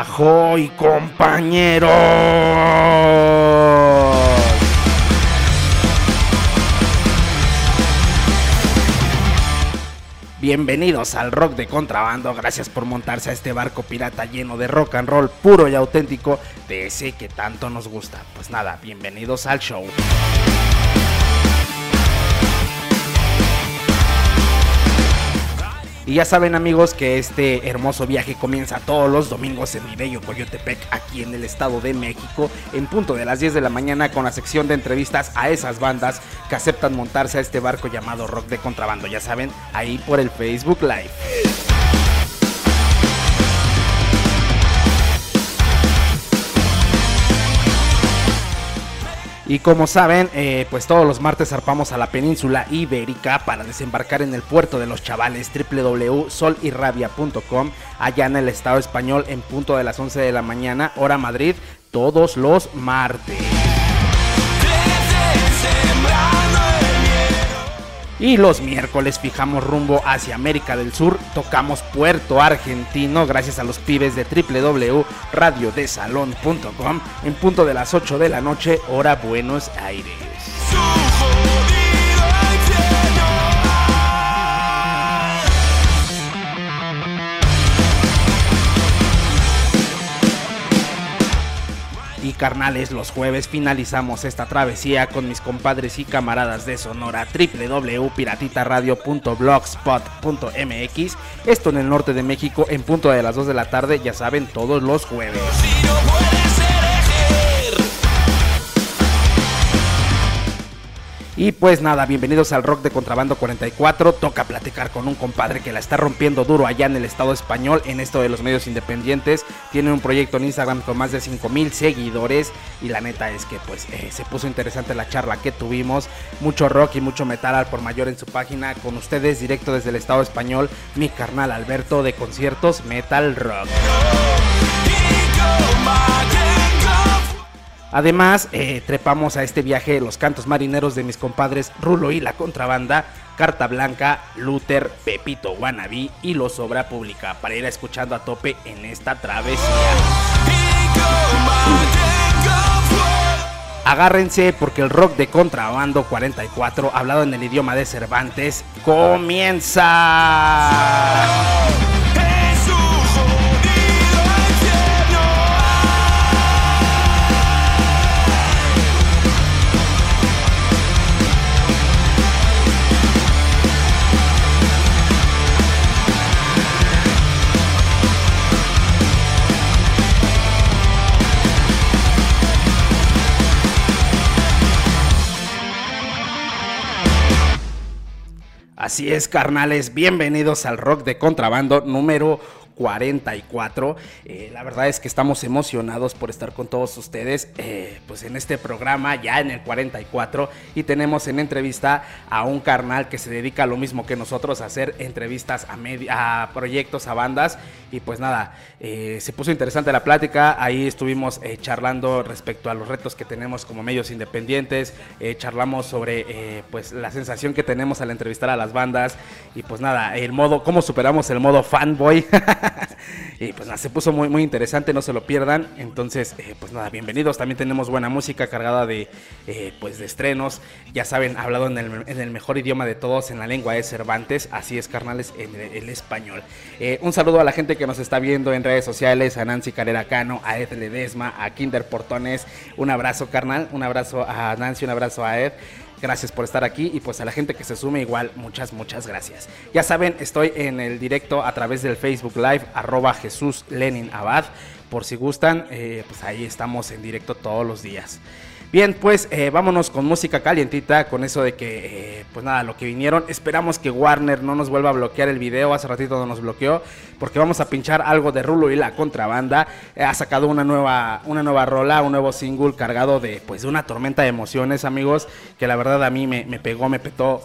Ajoy, compañeros. Bienvenidos al rock de contrabando, gracias por montarse a este barco pirata lleno de rock and roll puro y auténtico de ese que tanto nos gusta. Pues nada, bienvenidos al show. Y ya saben amigos que este hermoso viaje comienza todos los domingos en mi bello Coyotepec, aquí en el Estado de México, en punto de las 10 de la mañana con la sección de entrevistas a esas bandas que aceptan montarse a este barco llamado Rock de Contrabando, ya saben, ahí por el Facebook Live. Y como saben, eh, pues todos los martes zarpamos a la península ibérica para desembarcar en el puerto de los chavales www.solirrabia.com allá en el estado español en punto de las 11 de la mañana, hora Madrid, todos los martes. Y los miércoles fijamos rumbo hacia América del Sur, tocamos Puerto Argentino gracias a los pibes de www.radiodesalon.com en punto de las 8 de la noche, hora Buenos Aires. Y carnales, los jueves finalizamos esta travesía con mis compadres y camaradas de Sonora www.piratitaradio.blogspot.mx. Esto en el norte de México en punto de las 2 de la tarde, ya saben, todos los jueves. Y pues nada, bienvenidos al Rock de Contrabando 44. Toca platicar con un compadre que la está rompiendo duro allá en el Estado español, en esto de los medios independientes. Tiene un proyecto en Instagram con más de 5 mil seguidores. Y la neta es que pues eh, se puso interesante la charla que tuvimos. Mucho rock y mucho metal al por mayor en su página. Con ustedes directo desde el Estado español, mi carnal Alberto de conciertos Metal Rock. Además, eh, trepamos a este viaje los cantos marineros de mis compadres Rulo y la contrabanda, Carta Blanca, Luther, Pepito Wannabe y Los Obra Pública para ir escuchando a tope en esta travesía. Agárrense porque el rock de contrabando 44, hablado en el idioma de Cervantes, comienza. Así es, carnales, bienvenidos al rock de contrabando número 44. Eh, la verdad es que estamos emocionados por estar con todos ustedes eh, pues en este programa ya en el 44 y tenemos en entrevista a un carnal que se dedica a lo mismo que nosotros a hacer entrevistas a, a proyectos, a bandas y pues nada, eh, se puso interesante la plática, ahí estuvimos charlando respecto a los retos que tenemos como medios independientes, charlamos sobre pues la sensación que tenemos al entrevistar a las bandas y pues nada, el modo, cómo superamos el modo fanboy. y pues nada, se puso muy, muy interesante, no se lo pierdan. Entonces, eh, pues nada, bienvenidos. También tenemos buena música cargada de, eh, pues de estrenos. Ya saben, hablado en el, en el, mejor idioma de todos, en la lengua de Cervantes. Así es, carnales, en el, español. Eh, un saludo a la gente que nos está viendo en redes sociales, a Nancy Carrera Cano, a Ed Ledesma, a Kinder Portones. Un abrazo, carnal. Un abrazo a Nancy, un abrazo a Ed. Gracias por estar aquí y pues a la gente que se sume igual, muchas, muchas gracias. Ya saben, estoy en el directo a través del Facebook Live, arroba Jesús Lenin Abad. Por si gustan, eh, pues ahí estamos en directo todos los días. Bien, pues eh, vámonos con música calientita, con eso de que, eh, pues nada, lo que vinieron. Esperamos que Warner no nos vuelva a bloquear el video, hace ratito no nos bloqueó, porque vamos a pinchar algo de Rulo y la contrabanda. Eh, ha sacado una nueva, una nueva rola, un nuevo single cargado de, pues, de una tormenta de emociones, amigos, que la verdad a mí me, me pegó, me petó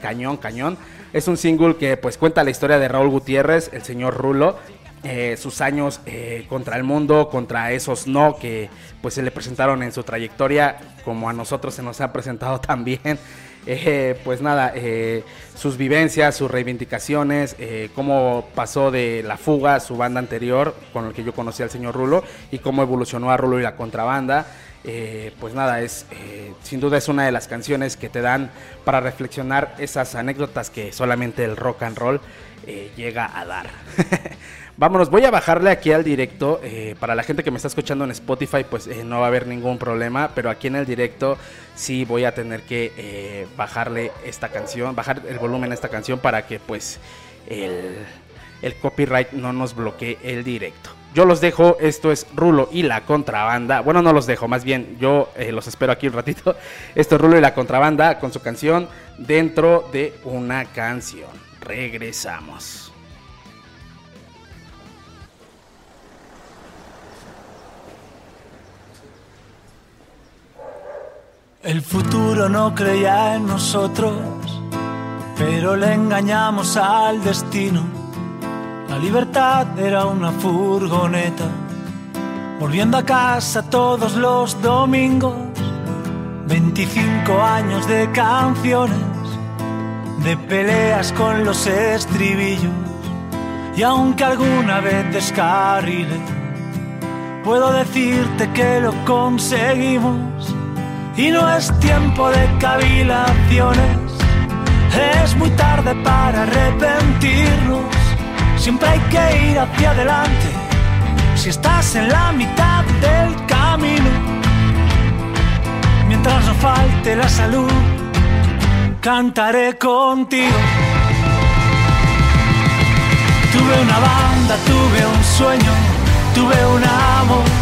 cañón, cañón. Es un single que, pues, cuenta la historia de Raúl Gutiérrez, el señor Rulo, eh, sus años eh, contra el mundo, contra esos no que pues se le presentaron en su trayectoria, como a nosotros se nos ha presentado también. eh, pues nada, sus vivencias, sus reivindicaciones, cómo pasó de La Fuga, su banda anterior, con el que yo conocí al señor Rulo, y cómo evolucionó a Rulo y la contrabanda. pues nada, es sin duda es una de las canciones que te dan para reflexionar esas anécdotas que solamente el rock and roll llega a dar. Vámonos, voy a bajarle aquí al directo. Eh, para la gente que me está escuchando en Spotify, pues eh, no va a haber ningún problema. Pero aquí en el directo sí voy a tener que eh, bajarle esta canción, bajar el volumen a esta canción para que pues el, el copyright no nos bloquee el directo. Yo los dejo, esto es Rulo y la contrabanda. Bueno, no los dejo, más bien yo los espero aquí un ratito. Esto es Rulo y la contrabanda con su canción dentro de una canción. Regresamos. El futuro no creía en nosotros, pero le engañamos al destino. La libertad era una furgoneta, volviendo a casa todos los domingos. 25 años de canciones, de peleas con los estribillos. Y aunque alguna vez descarrile, puedo decirte que lo conseguimos y no es tiempo de cavilaciones, es muy tarde para arrepentirnos. Siempre hay que ir hacia adelante si estás en la mitad del camino. Mientras no falte la salud, cantaré contigo. Tuve una banda, tuve un sueño, tuve un amor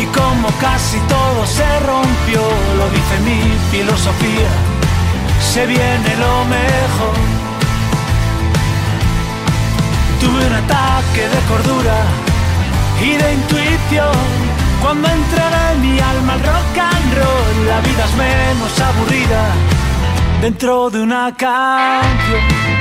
y como casi todo se rompió, lo dice mi filosofía, se viene lo mejor. Tuve un ataque de cordura y de intuición cuando entré en mi alma el rock and roll. La vida es menos aburrida dentro de una canción.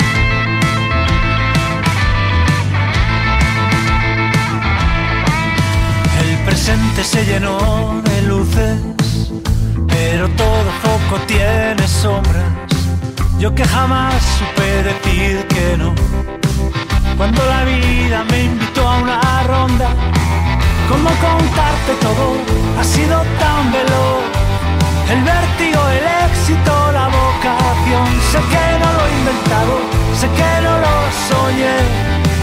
Presente se llenó de luces, pero todo foco tiene sombras. Yo que jamás supe decir que no. Cuando la vida me invitó a una ronda, ¿cómo contarte todo? Ha sido tan veloz. El vértigo, el éxito, la vocación. Sé que no lo he inventado, sé que no lo soñé,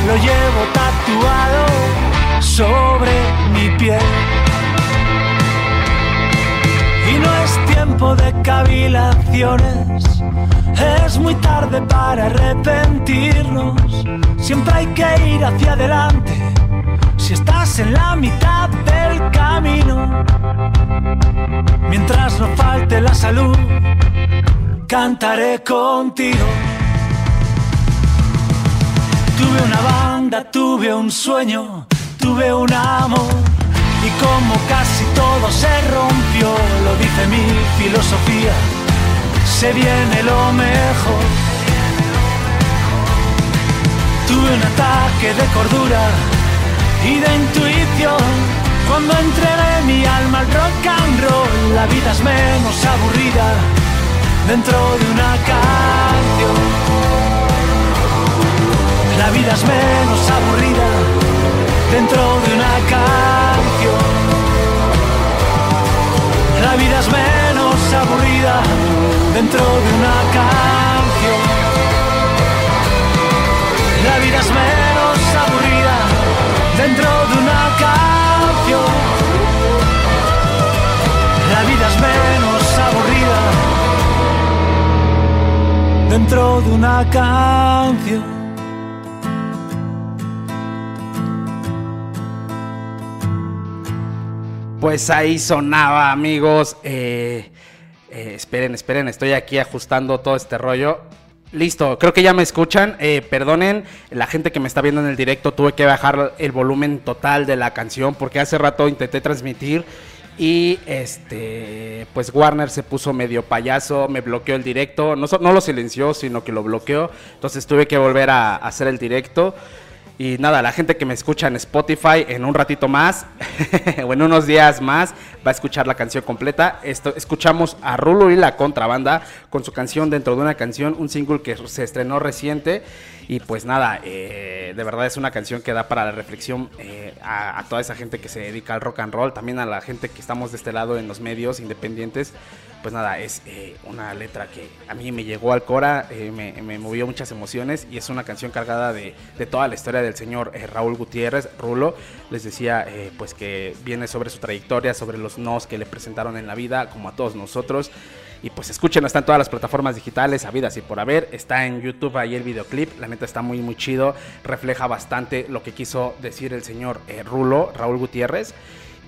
lo llevo tatuado sobre mi piel. Y no es tiempo de cavilaciones, es muy tarde para arrepentirnos. Siempre hay que ir hacia adelante si estás en la mitad del camino. Mientras no falte la salud, cantaré contigo. Tuve una banda, tuve un sueño tuve un amor y como casi todo se rompió, lo dice mi filosofía, se viene lo mejor. Tuve un ataque de cordura y de intuición cuando entregué mi alma al rock and roll. La vida es menos aburrida dentro de una canción. La vida es menos aburrida dentro de una canción. La vida es menos aburrida dentro de una canción. La vida es menos aburrida dentro de una canción. La vida es menos aburrida dentro de una canción. Pues ahí sonaba, amigos. Eh, eh, esperen, esperen, estoy aquí ajustando todo este rollo. Listo, creo que ya me escuchan. Eh, perdonen, la gente que me está viendo en el directo, tuve que bajar el volumen total de la canción porque hace rato intenté transmitir y este, pues Warner se puso medio payaso, me bloqueó el directo. No, no lo silenció, sino que lo bloqueó. Entonces tuve que volver a hacer el directo. Y nada, la gente que me escucha en Spotify en un ratito más, o en unos días más, va a escuchar la canción completa. Esto, escuchamos a Rulo y la contrabanda con su canción dentro de una canción, un single que se estrenó reciente. Y pues nada, eh, de verdad es una canción que da para la reflexión eh, a, toda esa gente que se dedica al rock and roll, también a la gente que estamos de este lado en los medios independientes. Pues nada, es eh, una letra que a mí me llegó al cora, me, me, movió muchas emociones y es una canción cargada de, de toda la historia del señor Raúl Gutiérrez, Rulo. Les decía pues que viene sobre su trayectoria, sobre los nos que le presentaron en la vida, como a todos nosotros. Y pues escúchenlo, está en todas las plataformas digitales, habidas y por haber. Está en YouTube ahí el videoclip. La neta está muy, muy chido. Refleja bastante lo que quiso decir el señor eh, Rulo, Raúl Gutiérrez.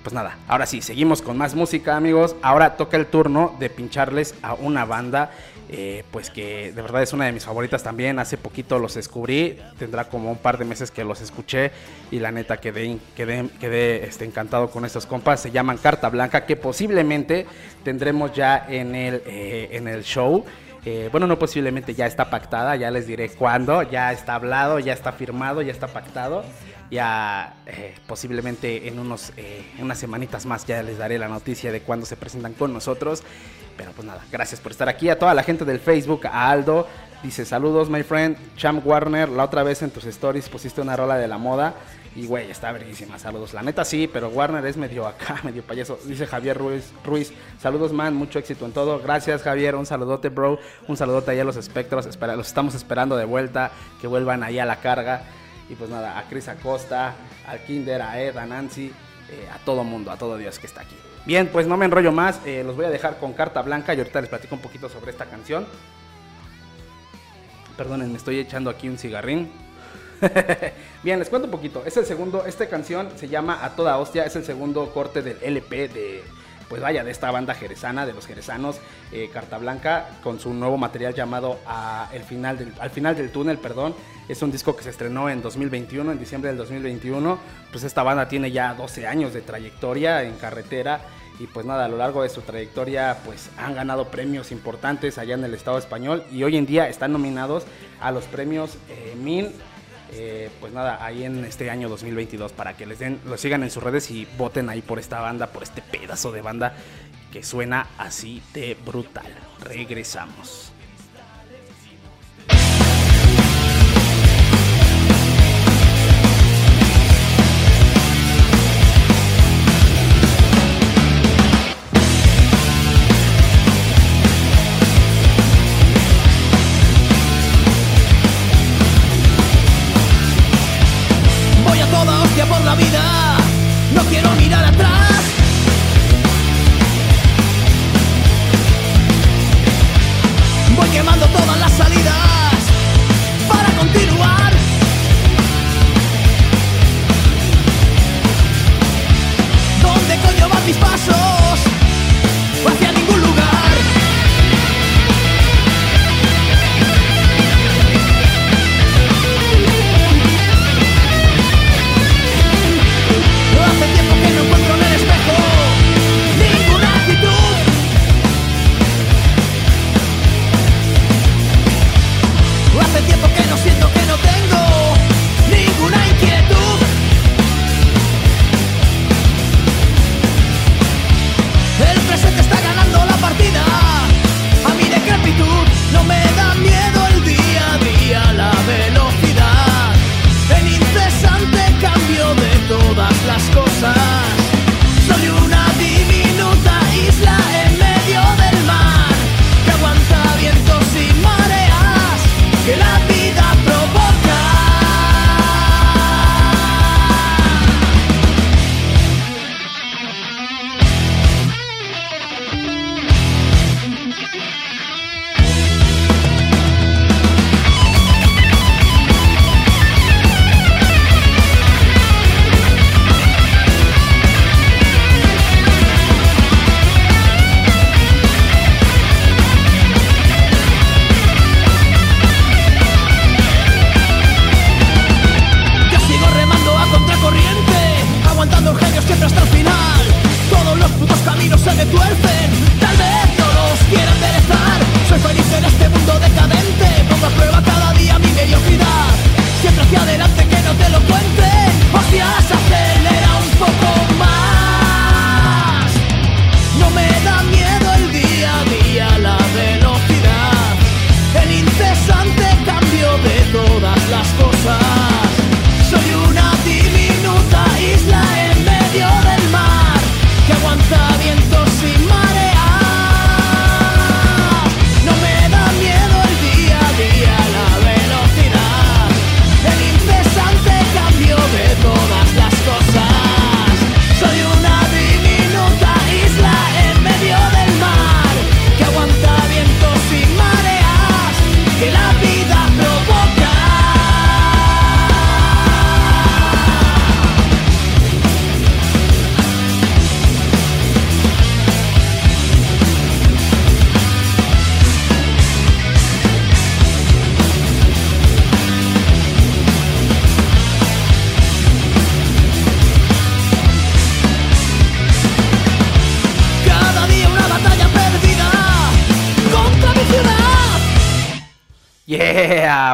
Pues nada, ahora sí, seguimos con más música, amigos. Ahora toca el turno de pincharles a una banda eh, pues que de verdad es una de mis favoritas también. Hace poquito los descubrí, tendrá como un par de meses que los escuché y la neta quedé, quedé, quedé este, encantado con estos compas. Se llaman Carta Blanca, que posiblemente tendremos ya en el, eh, en el show. Eh, bueno, no posiblemente ya está pactada, ya les diré cuándo, ya está hablado, ya está firmado, ya está pactado. Ya posiblemente en unos en unas semanitas más ya les daré la noticia de cuándo se presentan con nosotros. Pero pues nada, gracias por estar aquí. A toda la gente del Facebook, a Aldo, dice saludos, my friend. Cham Warner, la otra vez en tus stories pusiste una rola de la moda. Y güey, está verguísima, saludos. La neta sí, pero Warner es medio acá, medio payaso. Dice Javier Ruiz, Ruiz, saludos man, mucho éxito en todo. Gracias Javier, un saludote bro, un saludote ahí a los espectros. Espera, los estamos esperando de vuelta, que vuelvan ahí a la carga. Y pues nada, a Cris Acosta, al Kinder, a Ed, a Nancy, eh, a todo mundo, a todo Dios que está aquí. Bien, pues no me enrollo más, eh, los voy a dejar con carta blanca y ahorita les platico un poquito sobre esta canción. Perdonen, me estoy echando aquí un cigarrín. Bien, les cuento un poquito. Es el segundo, esta canción se llama A Toda Hostia, es el segundo corte del LP de, pues vaya, de esta banda jerezana, de los jerezanos, eh, Carta Blanca, con su nuevo material llamado final Al final del túnel, perdón. Es un disco que se estrenó en 2021, en diciembre del 2021. Pues esta banda tiene ya 12 años de trayectoria en carretera y pues nada, a lo largo de su trayectoria pues han ganado premios importantes allá en el Estado español y hoy en día están nominados a los premios eh, MIN eh, pues nada, ahí en este año 2022 para que les den, lo sigan en sus redes y voten ahí por esta banda, por este pedazo de banda que suena así de brutal. Regresamos.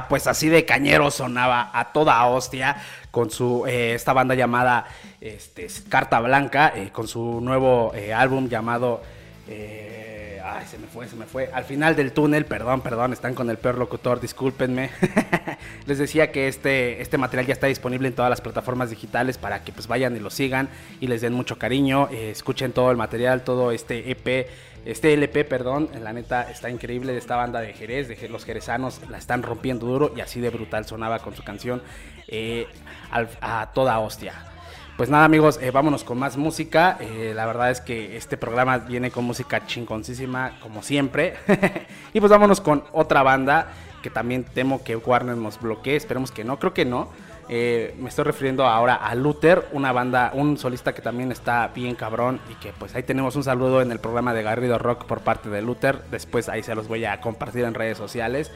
Pues así de cañero sonaba a toda hostia con su eh, esta banda llamada este, Carta Blanca, eh, con su nuevo eh, álbum llamado se me fue, se me fue. Al final del túnel, perdón, perdón, están con el peor locutor, discúlpenme. Les decía que este, este material ya está disponible en todas las plataformas digitales para que pues vayan y lo sigan y les den mucho cariño. escuchen todo el material, todo este EP este LP, perdón, la neta está increíble de esta banda de Jerez, de los jerezanos la están rompiendo duro y así de brutal sonaba con su canción eh, a toda hostia. Pues nada amigos, eh, vámonos con más música. Eh, la verdad es que este programa viene con música chingoncísima como siempre. y pues vámonos con otra banda que también temo que Warner nos bloquee. Esperemos que no, creo que no. Eh, me estoy refiriendo ahora a Luther, una banda, un solista que también está bien cabrón y que pues ahí tenemos un saludo en el programa de Garrido Rock por parte de Luther. Después ahí se los voy a compartir en redes sociales.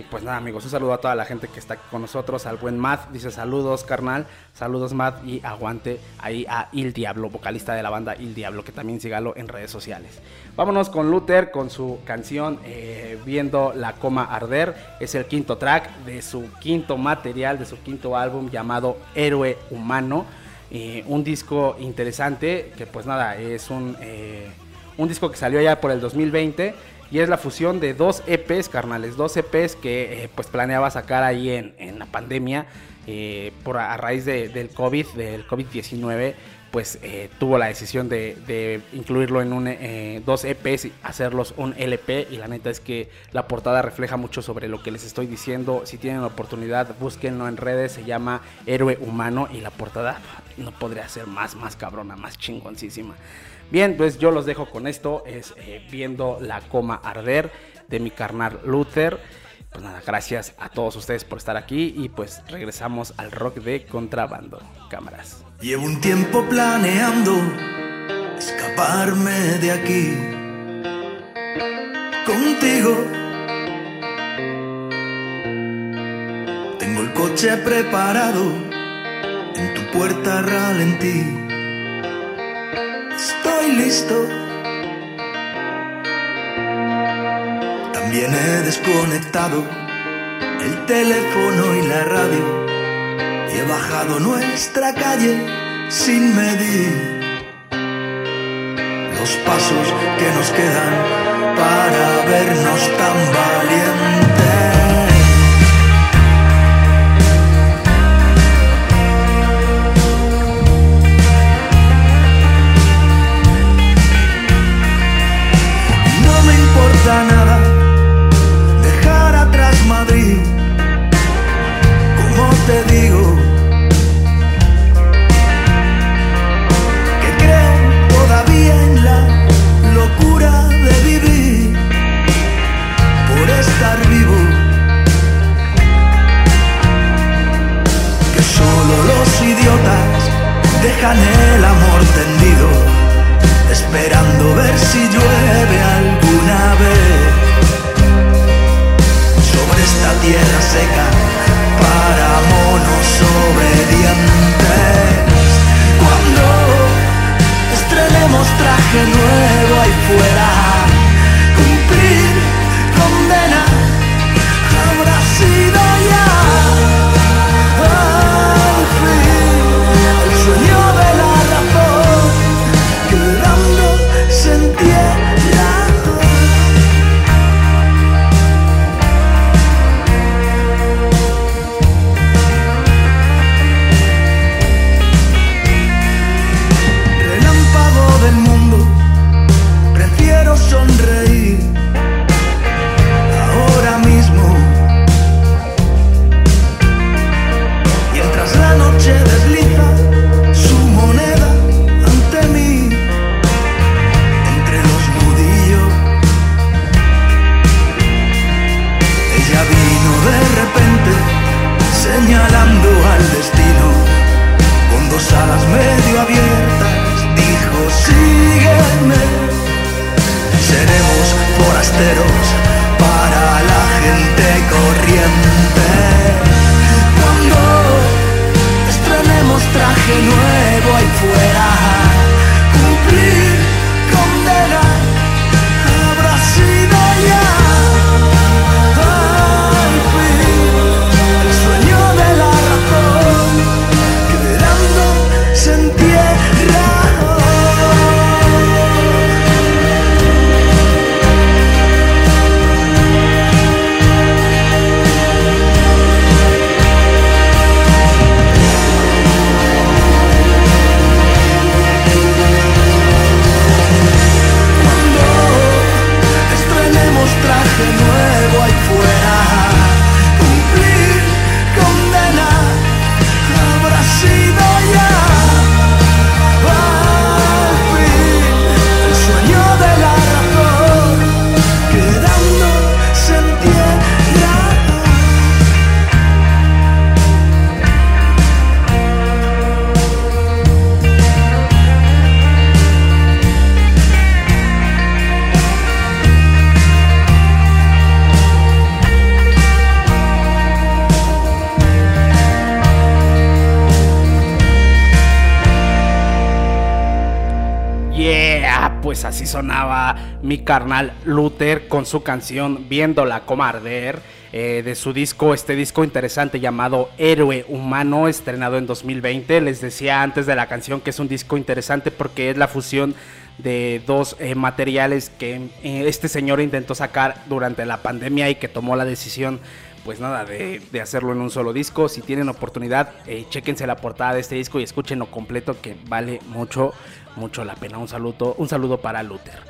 Y pues nada, amigos, un saludo a toda la gente que está con nosotros, al buen Matt, dice saludos, carnal, saludos Matt y aguante ahí a Il Diablo, vocalista de la banda Il Diablo, que también sígalo en redes sociales. Vámonos con Luther, con su canción eh, Viendo la coma arder, es el quinto track de su quinto material, de su quinto álbum llamado Héroe Humano. Eh, un disco interesante que pues nada, es un, eh, un disco que salió ya por el 2020 y es la fusión de dos EPs, carnales, dos EPs que eh, pues planeaba sacar ahí en, en la pandemia eh, por a, raíz del COVID, del COVID-19, pues eh, tuvo la decisión de, incluirlo en un, dos EPs y hacerlos un LP y la neta es que la portada refleja mucho sobre lo que les estoy diciendo. Si tienen la oportunidad, búsquenlo en redes, se llama Héroe Humano y la portada no podría ser más, más cabrona, más chingoncísima. Bien, pues yo los dejo con esto, es eh, viendo la coma arder de mi carnal Luther. Pues nada, gracias a todos ustedes por estar aquí y pues regresamos al rock de contrabando. Cámaras. Llevo un tiempo planeando escaparme de aquí. Contigo. Tengo el coche preparado en tu puerta ralentí listo. También he desconectado el teléfono y la radio y he bajado nuestra calle sin medir los pasos que nos quedan para vernos tan valientes. Mi carnal Luther con su canción Viéndola como arder. Eh, de su disco, este disco interesante llamado Héroe Humano, estrenado en 2020. Les decía antes de la canción que es un disco interesante porque es la fusión de dos eh, materiales que eh, este señor intentó sacar durante la pandemia y que tomó la decisión pues nada, de, hacerlo en un solo disco. Si tienen oportunidad, eh, chequense la portada de este disco y escúchenlo completo que vale mucho, mucho la pena. Un saludo, un saludo para Luther.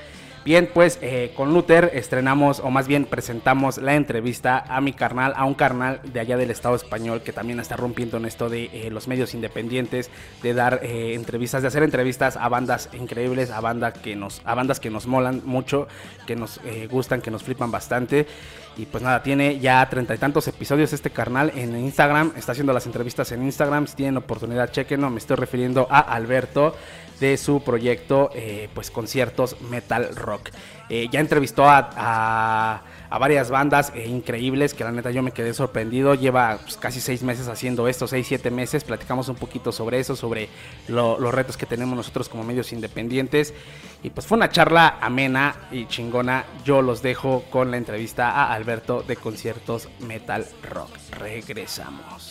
Bien, pues eh, con Luther estrenamos, o más bien presentamos la entrevista a mi carnal, a un carnal de allá del Estado español que también está rompiendo en esto de eh, los medios independientes, de dar eh, entrevistas, de hacer entrevistas a bandas increíbles, a, banda que nos, a bandas que nos molan mucho, que nos gustan, que nos flipan bastante. Y pues nada, tiene ya treinta y tantos episodios este carnal en Instagram, está haciendo las entrevistas en Instagram, si tienen oportunidad, chequenlo, me estoy refiriendo a Alberto de su proyecto, eh, pues conciertos metal rock. Eh, ya entrevistó a, varias bandas eh, increíbles que la neta yo me quedé sorprendido. Lleva pues, casi seis meses haciendo esto, seis, siete meses. Platicamos un poquito sobre eso, sobre los retos que tenemos nosotros como medios independientes. Y pues fue una charla amena y chingona. Yo los dejo con la entrevista a Alberto de conciertos metal rock. Regresamos.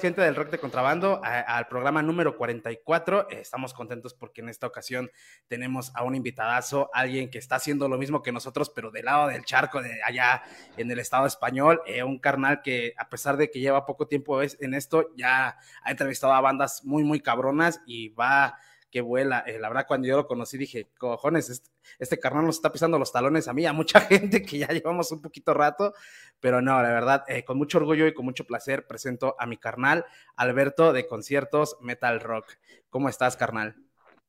Gente del Rock de Contrabando, al programa número 44. estamos contentos porque en esta ocasión tenemos a un invitadazo, alguien que está haciendo lo mismo que nosotros, pero del lado del charco, de allá en el Estado español. Eh, un carnal que, a pesar de que lleva poco tiempo en esto, ya ha entrevistado a bandas muy, muy cabronas y va que vuela. Eh, la verdad, cuando yo lo conocí dije, cojones, este, este, carnal nos está pisando los talones a mí, a mucha gente que ya llevamos un poquito rato, pero no, la verdad, eh, con mucho orgullo y con mucho placer presento a mi carnal, Alberto de Conciertos Metal Rock. ¿Cómo estás, carnal?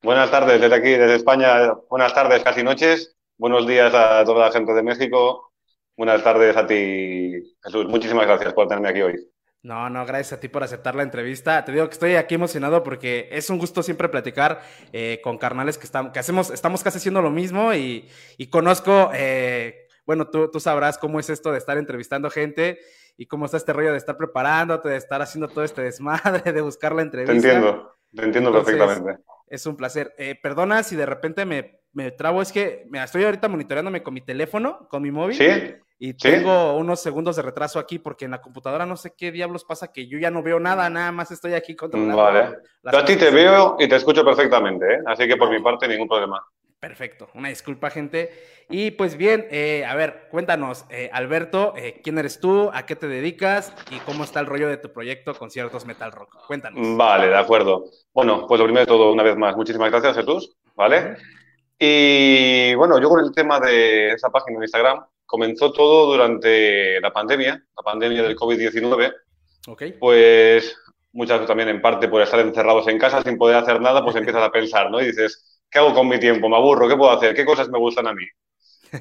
Buenas tardes desde aquí, desde España. Buenas tardes, casi noches. Buenos días a toda la gente de México. Buenas tardes a ti, Jesús. Muchísimas gracias por tenerme aquí hoy. No, no, gracias a ti por aceptar la entrevista. Te digo que estoy aquí emocionado porque es un gusto siempre platicar eh, con carnales que, estamos, que hacemos, estamos casi haciendo lo mismo y, conozco, eh, bueno, tú, tú sabrás cómo es esto de estar entrevistando gente y cómo está este rollo de estar preparándote, de estar haciendo todo este desmadre, de buscar la entrevista. Te entiendo, te entiendo perfectamente. Es un placer. Eh, perdona si de repente me, me trabo, es que me estoy ahorita monitoreándome con mi teléfono, con mi móvil. Sí. Y tengo unos segundos de retraso aquí porque en la computadora no sé qué diablos pasa que yo ya no veo nada, nada más estoy aquí controlando. Vale. Yo a ti te veo y te escucho perfectamente, ¿eh? así que por mi parte ningún problema. Perfecto, una disculpa gente. Y pues bien, eh, a ver, cuéntanos, eh, Alberto, ¿quién eres tú? ¿A qué te dedicas? ¿Y cómo está el rollo de tu proyecto Conciertos Metal Rock? Cuéntanos. Vale, de acuerdo. Bueno, pues lo primero de todo, una vez más, muchísimas gracias Jesús, ¿vale? Y bueno, yo con el tema de esa página de Instagram, comenzó todo durante la pandemia, la pandemia del COVID-19. Okay. Pues muchas veces también en parte por estar encerrados en casa sin poder hacer nada, pues empiezas a pensar, ¿no? Y dices, ¿qué hago con mi tiempo? ¿Me aburro? ¿Qué puedo hacer? ¿Qué cosas me gustan a mí?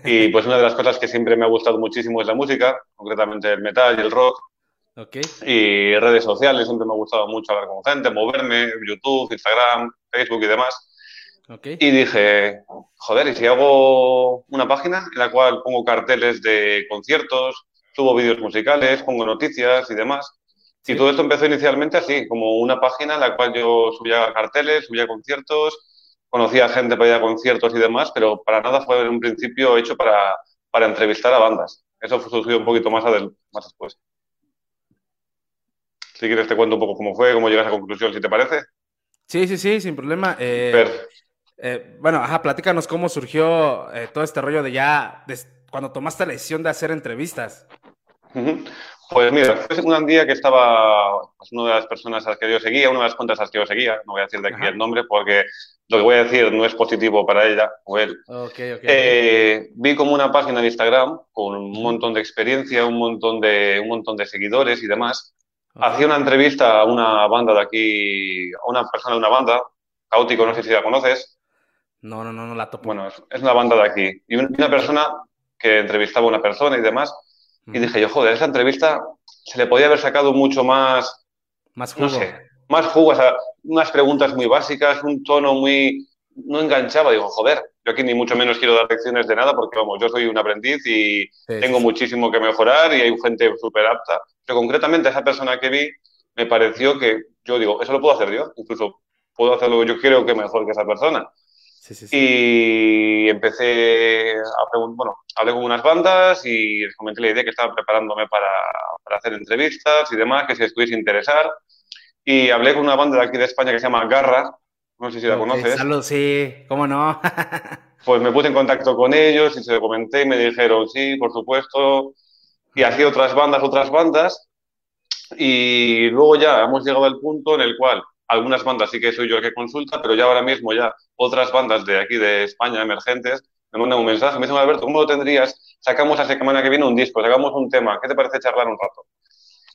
Y pues una de las cosas que siempre me ha gustado muchísimo es la música, concretamente el metal y el rock. Okay. Y redes sociales, siempre me ha gustado mucho hablar con gente, moverme, YouTube, Instagram, Facebook y demás. Y dije, joder, ¿y si hago una página en la cual pongo carteles de conciertos, subo vídeos musicales, pongo noticias y demás? Y todo esto empezó inicialmente así, como una página en la cual yo subía carteles, subía conciertos, conocía gente para ir a conciertos y demás, pero para nada fue en un principio hecho para, para entrevistar a bandas. Eso surgió un poquito más, más después. Si quieres te cuento un poco cómo fue, cómo llegas a conclusión, si te parece. Sí, sí, sí, sin problema. Eh, eh, bueno, ajá, platícanos cómo surgió eh, todo este rollo de ya, cuando tomaste la decisión de hacer entrevistas. Pues mira, fue un día que estaba pues, una de las personas a las que yo seguía, una de las cuentas a las que yo seguía, no voy a decir de aquí el nombre porque lo que voy a decir no es positivo para ella o él. Eh, vi como una página de Instagram con un montón de experiencia, un montón de, un montón de seguidores y demás. Hacía una entrevista a una banda de aquí, a una persona de una banda, Caótico, no sé si la conoces. No, no, no, no la topo. Bueno, es una banda de aquí. Y una persona que entrevistaba a una persona y demás. Y dije yo, joder, esa entrevista se le podía haber sacado mucho más. Más jugo. No sé, más jugo. O sea, unas preguntas muy básicas, un tono muy. No enganchaba. Digo, joder, yo aquí ni mucho menos quiero dar lecciones de nada porque, vamos, yo soy un aprendiz y tengo muchísimo que mejorar y hay gente súper apta. Pero concretamente, esa persona que vi, me pareció que yo digo, eso lo puedo hacer yo. Incluso puedo hacerlo yo creo que mejor que esa persona. Y empecé a preguntar, bueno, hablé con unas bandas y les comenté la idea que estaba preparándome para, para hacer entrevistas y demás, que si les pudiese interesar. Y hablé con una banda de aquí de España que se llama Garra, no sé si la conoces. Salud, sí, ¿cómo no? pues me puse en contacto con ellos y se lo comenté y me dijeron, sí, por supuesto. Y así otras bandas, otras bandas. Y luego ya hemos llegado al punto en el cual algunas bandas sí que soy yo el que consulta, pero ya ahora mismo ya otras bandas de aquí de España, emergentes, me mandan un mensaje, me dicen, Alberto, ¿cómo lo tendrías? Sacamos la semana que viene un disco, sacamos un tema, ¿qué te parece charlar un rato?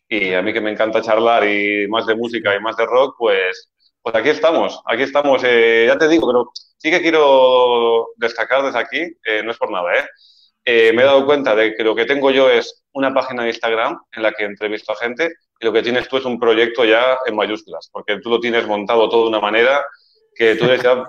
Y a mí que me encanta charlar y más de música y más de rock, pues, pues aquí estamos, aquí estamos. Eh, ya te digo, pero sí que quiero destacar desde aquí, eh, no es por nada, ¿eh? ¿eh? me he dado cuenta de que lo que tengo yo es una página de Instagram en la que entrevisto a gente y lo que tienes tú es un proyecto ya en mayúsculas, porque tú lo tienes montado todo de una manera que tú eres ya,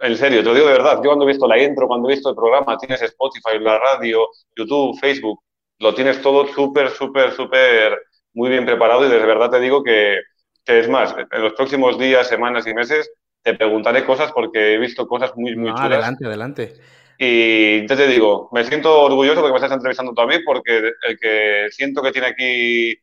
en serio, te lo digo de verdad, yo cuando he visto la intro, cuando he visto el programa, tienes Spotify, la radio, YouTube, Facebook, lo tienes todo súper, súper, súper muy bien preparado y de verdad te digo que, es más, en los próximos días, semanas y meses te preguntaré cosas porque he visto cosas muy, muy chulas. Adelante, adelante. Y te digo, me siento orgulloso porque me estás entrevistando tú a mí porque el que siento que tiene aquí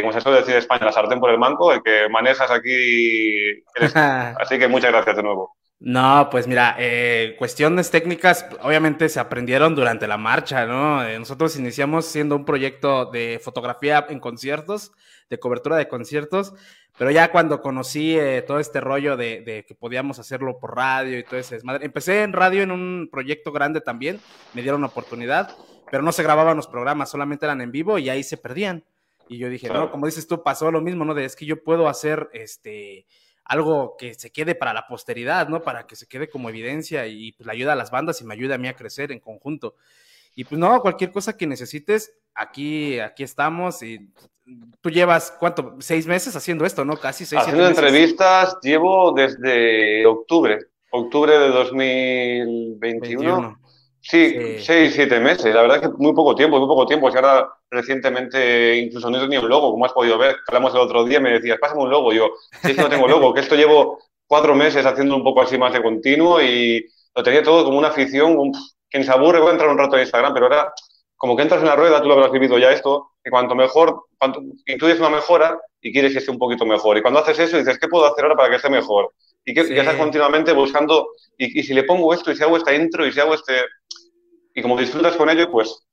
como se suele decir en España, la sartén por el manco, el que manejas aquí. Así que muchas gracias de nuevo. No, pues mira, eh, cuestiones técnicas obviamente se aprendieron durante la marcha, ¿no? Eh, nosotros iniciamos siendo un proyecto de fotografía en conciertos, de cobertura de conciertos, pero ya cuando conocí eh, todo este rollo de, que podíamos hacerlo por radio y todo ese desmadre, empecé en radio en un proyecto grande también, me dieron oportunidad, pero no se grababan los programas, solamente eran en vivo y ahí se perdían. Y yo dije, no, como dices tú, pasó lo mismo, ¿no? De es que yo puedo hacer este algo que se quede para la posteridad, ¿no? Para que se quede como evidencia y pues le ayuda a las bandas y me ayuda a mí a crecer en conjunto. Y pues no, cualquier cosa que necesites, aquí, aquí estamos y tú llevas, ¿cuánto? Seis meses haciendo esto, ¿no? Casi seis, Haciendo entrevistas llevo desde octubre, octubre de 2021. Sí, seis, siete meses. La verdad es que muy poco tiempo, muy poco tiempo. Si ahora recientemente incluso no tenía un logo, como has podido ver. Hablamos el otro día, me decías, pásame un logo. Yo, sí, no tengo logo, que esto llevo cuatro meses haciendo un poco así más de continuo y lo tenía todo como una afición. quien se aburre, voy a entrar un rato en Instagram, pero ahora, como que entras en la rueda, tú lo habrás vivido ya esto, que cuanto mejor, cuanto intuyes una mejora y quieres que esté un poquito mejor. Y cuando haces eso, dices, ¿qué puedo hacer ahora para que esté mejor? Y que, estás continuamente buscando, y, y si le pongo esto, y si hago esta intro, y si hago este y como disfrutas con ello, pues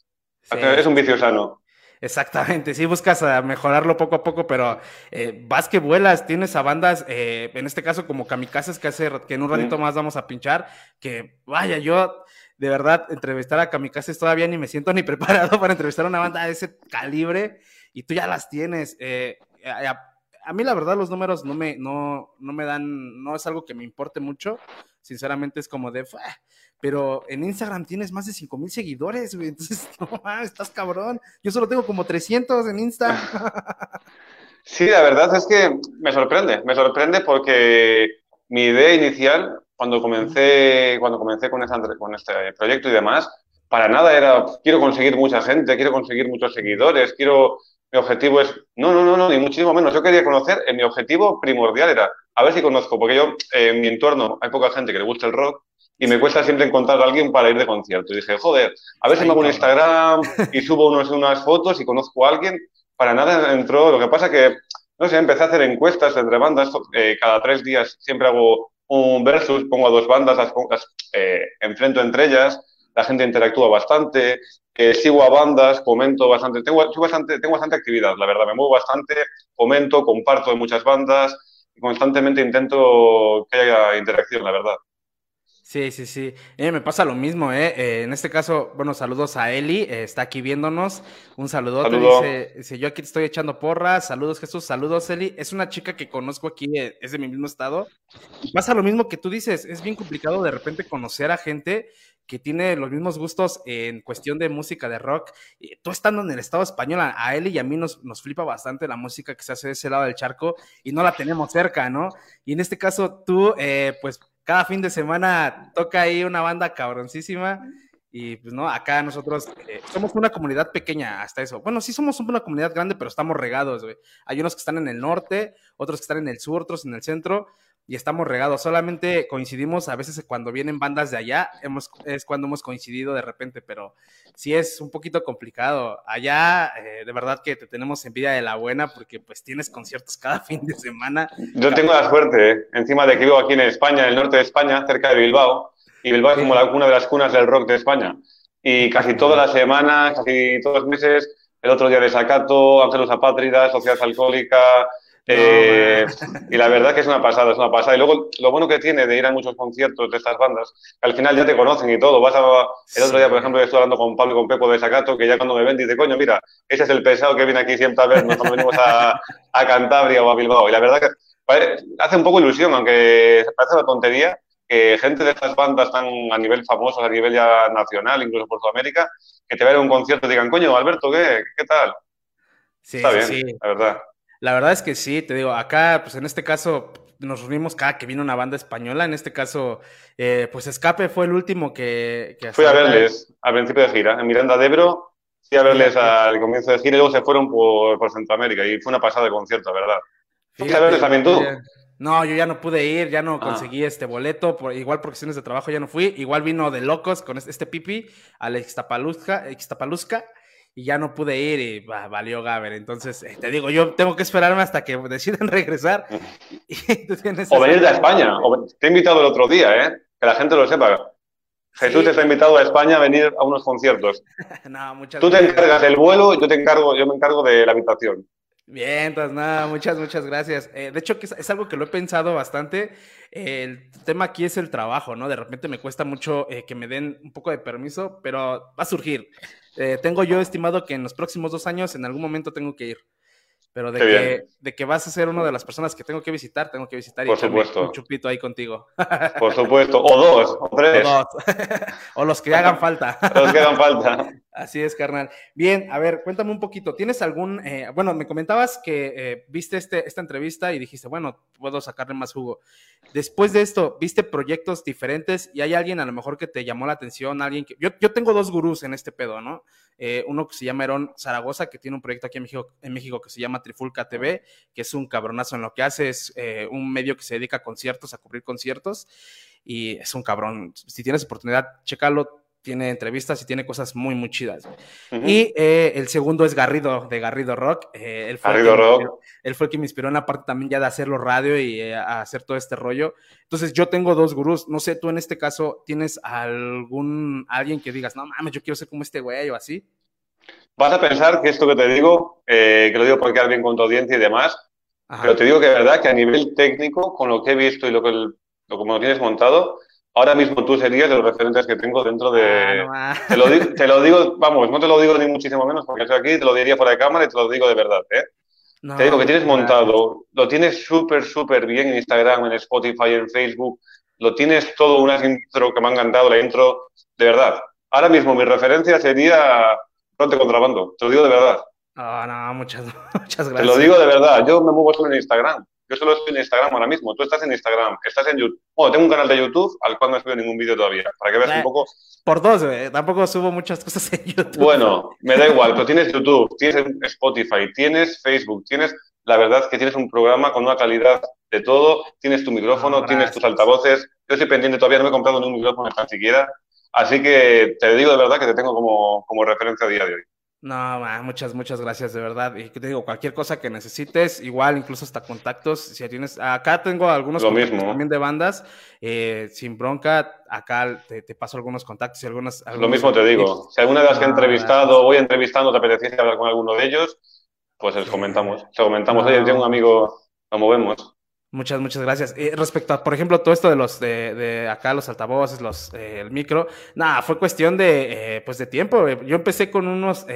es un vicio sano. Exactamente, sí buscas mejorarlo poco a poco, pero eh, vas que vuelas, tienes a bandas, eh, en este caso como kamikazes que hace que en un ratito más vamos a pinchar, que vaya, yo de verdad entrevistar a kamikazes todavía ni me siento ni preparado para entrevistar a una banda de ese calibre y tú ya las tienes. Eh, a, mí la verdad los números no me, no, no me dan, no es algo que me importe mucho, sinceramente es como de, pero en Instagram tienes más de 5 mil seguidores, güey. Entonces, no estás cabrón. Yo solo tengo como 300 en Insta. Sí, la verdad es que me sorprende, me sorprende porque mi idea inicial, cuando comencé, cuando comencé con, con este proyecto y demás, para nada era, quiero conseguir mucha gente, quiero conseguir muchos seguidores, quiero, mi objetivo es, no, no, no, no, ni muchísimo menos. Yo quería conocer, mi objetivo primordial era, a ver si conozco, porque yo, en mi entorno, hay poca gente que le guste el rock, y me cuesta siempre encontrar a alguien para ir de concierto. Y dije, joder, a ver si me hago un Instagram y subo unos, unas fotos y conozco a alguien. Para nada entró. Lo que pasa que, no sé, empecé a hacer encuestas entre bandas. Eh, cada tres días siempre hago un versus, pongo a dos bandas, las, eh, enfrento entre ellas. La gente interactúa bastante. Eh, sigo a bandas, comento bastante. Tengo, bastante. tengo bastante actividad, la verdad. Me muevo bastante, comento, comparto de muchas bandas. Y constantemente intento que haya interacción, la verdad. Sí, sí, sí. Eh, me pasa lo mismo, ¿eh? ¿eh? En este caso, bueno, saludos a Eli, eh, está aquí viéndonos. Un saludote, dice, dice, yo aquí te estoy echando porras. Saludos, Jesús, saludos, Eli. Es una chica que conozco aquí, es de mi mismo estado. pasa lo mismo que tú dices, es bien complicado de repente conocer a gente que tiene los mismos gustos en cuestión de música, de rock. Tú estando en el estado español, a Eli y a mí nos, nos flipa bastante la música que se hace de ese lado del charco y no la tenemos cerca, ¿no? Y en este caso, tú, pues cada fin de semana toca ahí una banda cabroncísima. Y pues no, acá nosotros eh, somos una comunidad pequeña hasta eso. Bueno, sí somos una comunidad grande, pero estamos regados, güey. Hay unos que están en el norte, otros que están en el sur, otros en el centro y estamos regados. Solamente coincidimos a veces cuando vienen bandas de allá, hemos, es cuando hemos coincidido de repente, pero sí es un poquito complicado. Allá, eh, de verdad que te tenemos envidia de la buena porque pues tienes conciertos cada fin de semana. Yo tengo la suerte, eh, encima de que vivo aquí en España, en el norte de España, cerca de Bilbao, y Bilbao es como la, una de las cunas del rock de España. Y casi todas las semanas, casi todos los meses, el otro día de Sacato, Ángelos Apátridas, Sociedad Alcohólica, eh, y la verdad que es una pasada, es una pasada. Y luego lo bueno que tiene de ir a muchos conciertos de estas bandas, que al final ya te conocen y todo. Vas a, el otro día, por ejemplo, estoy hablando con Pablo y con Pepo de Sacato, que ya cuando me ven dice, coño, mira, ese es el pesado que viene aquí siempre a vernos cuando venimos a, a Cantabria o a Bilbao. Y la verdad que hace un poco ilusión, aunque parece una tontería, que gente de estas bandas tan a nivel famoso, a nivel ya nacional, incluso por Sudamérica, que te vean un concierto y digan, coño, Alberto, ¿qué, ¿Qué tal? Sí, Está bien, sí. la verdad. La verdad es que sí, te digo, acá, pues en este caso, nos reunimos cada que vino una banda española. En este caso, eh, pues Escape fue el último que. Fui a verles al principio de gira, en Miranda de Ebro. Fui a verles al comienzo de gira y luego se fueron por, por Centroamérica y fue una pasada de concierto, ¿verdad? ¿Fuiste a verles también tú? No, yo ya no pude ir, ya no ah. conseguí este boleto, por, igual por cuestiones de trabajo ya no fui. Igual vino de locos con este, este pipi, al Ixtapalusca, y ya no pude ir y valió Gaber. Entonces, eh, te digo, yo tengo que esperarme hasta que deciden regresar. o venir de España. te he invitado el otro día, ¿eh? Que la gente lo sepa. Jesús te está invitado a España a venir a unos conciertos. no, muchas Tú te encargas del vuelo, yo te encargo, yo me encargo de la habitación. Bien, entonces nada, muchas, muchas gracias. Eh, de hecho, es, es, algo que lo he pensado bastante. el tema aquí es el trabajo, ¿no? De repente me cuesta mucho eh, que me den un poco de permiso, pero va a surgir. Eh, tengo yo estimado que en los próximos dos años, en algún momento tengo que ir. Pero de que, de que, vas a ser una de las personas que tengo que visitar, tengo que visitar Por y supuesto. un chupito ahí contigo. Por supuesto. O dos, o tres. O, dos. o los que hagan falta. los que hagan falta. Así es, carnal. Bien, a ver, cuéntame un poquito. ¿Tienes algún, eh, bueno, me comentabas que eh, viste este, esta entrevista y dijiste, bueno, puedo sacarle más jugo. Después de esto, ¿viste proyectos diferentes y hay alguien a lo mejor que te llamó la atención? Alguien que, yo, yo tengo dos gurús en este pedo, ¿no? Eh, uno que se llama Herón Zaragoza, que tiene un proyecto aquí en México, en México que se llama Trifulca TV, que es un cabronazo en lo que hace, es un medio que se dedica a conciertos, a cubrir conciertos y es un cabrón. Si tienes oportunidad, chécalo tiene entrevistas y tiene cosas muy, muy chidas. Y eh, el segundo es Garrido, de Garrido Rock. Eh, él, fue Garrido Rock. él fue el que me inspiró en la parte también ya de hacerlo radio y eh, a hacer todo este rollo. Entonces yo tengo dos gurús. No sé, tú en este caso tienes algún, alguien que digas, no mames, yo quiero ser como este güey o así. Vas a pensar que esto que te digo, que lo digo por quedar bien con tu audiencia y demás, pero te digo que es verdad que a nivel técnico, con lo que he visto y lo que lo, como lo tienes montado, ahora mismo tú serías de los referentes que tengo dentro de... Ah, te, lo digo, te, lo digo, vamos, no te lo digo ni muchísimo menos porque estoy aquí, te lo diría fuera de cámara y te lo digo de verdad, ¿eh? te digo que tienes montado, lo tienes súper, súper bien en Instagram, en Spotify, en Facebook, lo tienes todo, una intro que me ha encantado, la intro, de verdad. Ahora mismo mi referencia sería Fronte Contrabando, te lo digo de verdad. Ah, no, muchas, muchas gracias. Te lo digo de verdad, yo me muevo solo en Instagram. Yo solo estoy en Instagram ahora mismo. Tú estás en Instagram, estás en YouTube. Bueno, tengo un canal de YouTube al cual no he subido ningún vídeo todavía, para que veas un poco. Por dos, güey. Tampoco subo muchas cosas en YouTube. Bueno, me da igual, pero tienes YouTube, tienes Spotify, tienes Facebook, tienes. La verdad es que tienes un programa con una calidad de todo. Tienes tu micrófono, tienes tus altavoces. Yo estoy pendiente todavía, no me he comprado ni un micrófono tan siquiera. Así que te digo de verdad que te tengo como, como referencia a día de hoy. No, muchas, muchas gracias, de verdad. Y te digo, cualquier cosa que necesites, igual, incluso hasta contactos, si tienes, acá tengo algunos Lo mismo. también de bandas, eh, sin bronca, acá te, paso algunos contactos y algunas... Lo mismo te digo, si alguna de las que he entrevistado, voy entrevistando, te apeteciese hablar con alguno de ellos, pues les comentamos, se comentamos, oye, tengo un amigo, lo movemos. Muchas, muchas gracias. Eh, respecto a, por ejemplo, todo esto de los de, de acá, los altavoces, los, eh, el micro, nada, fue cuestión de, eh, pues de tiempo. Yo empecé con unos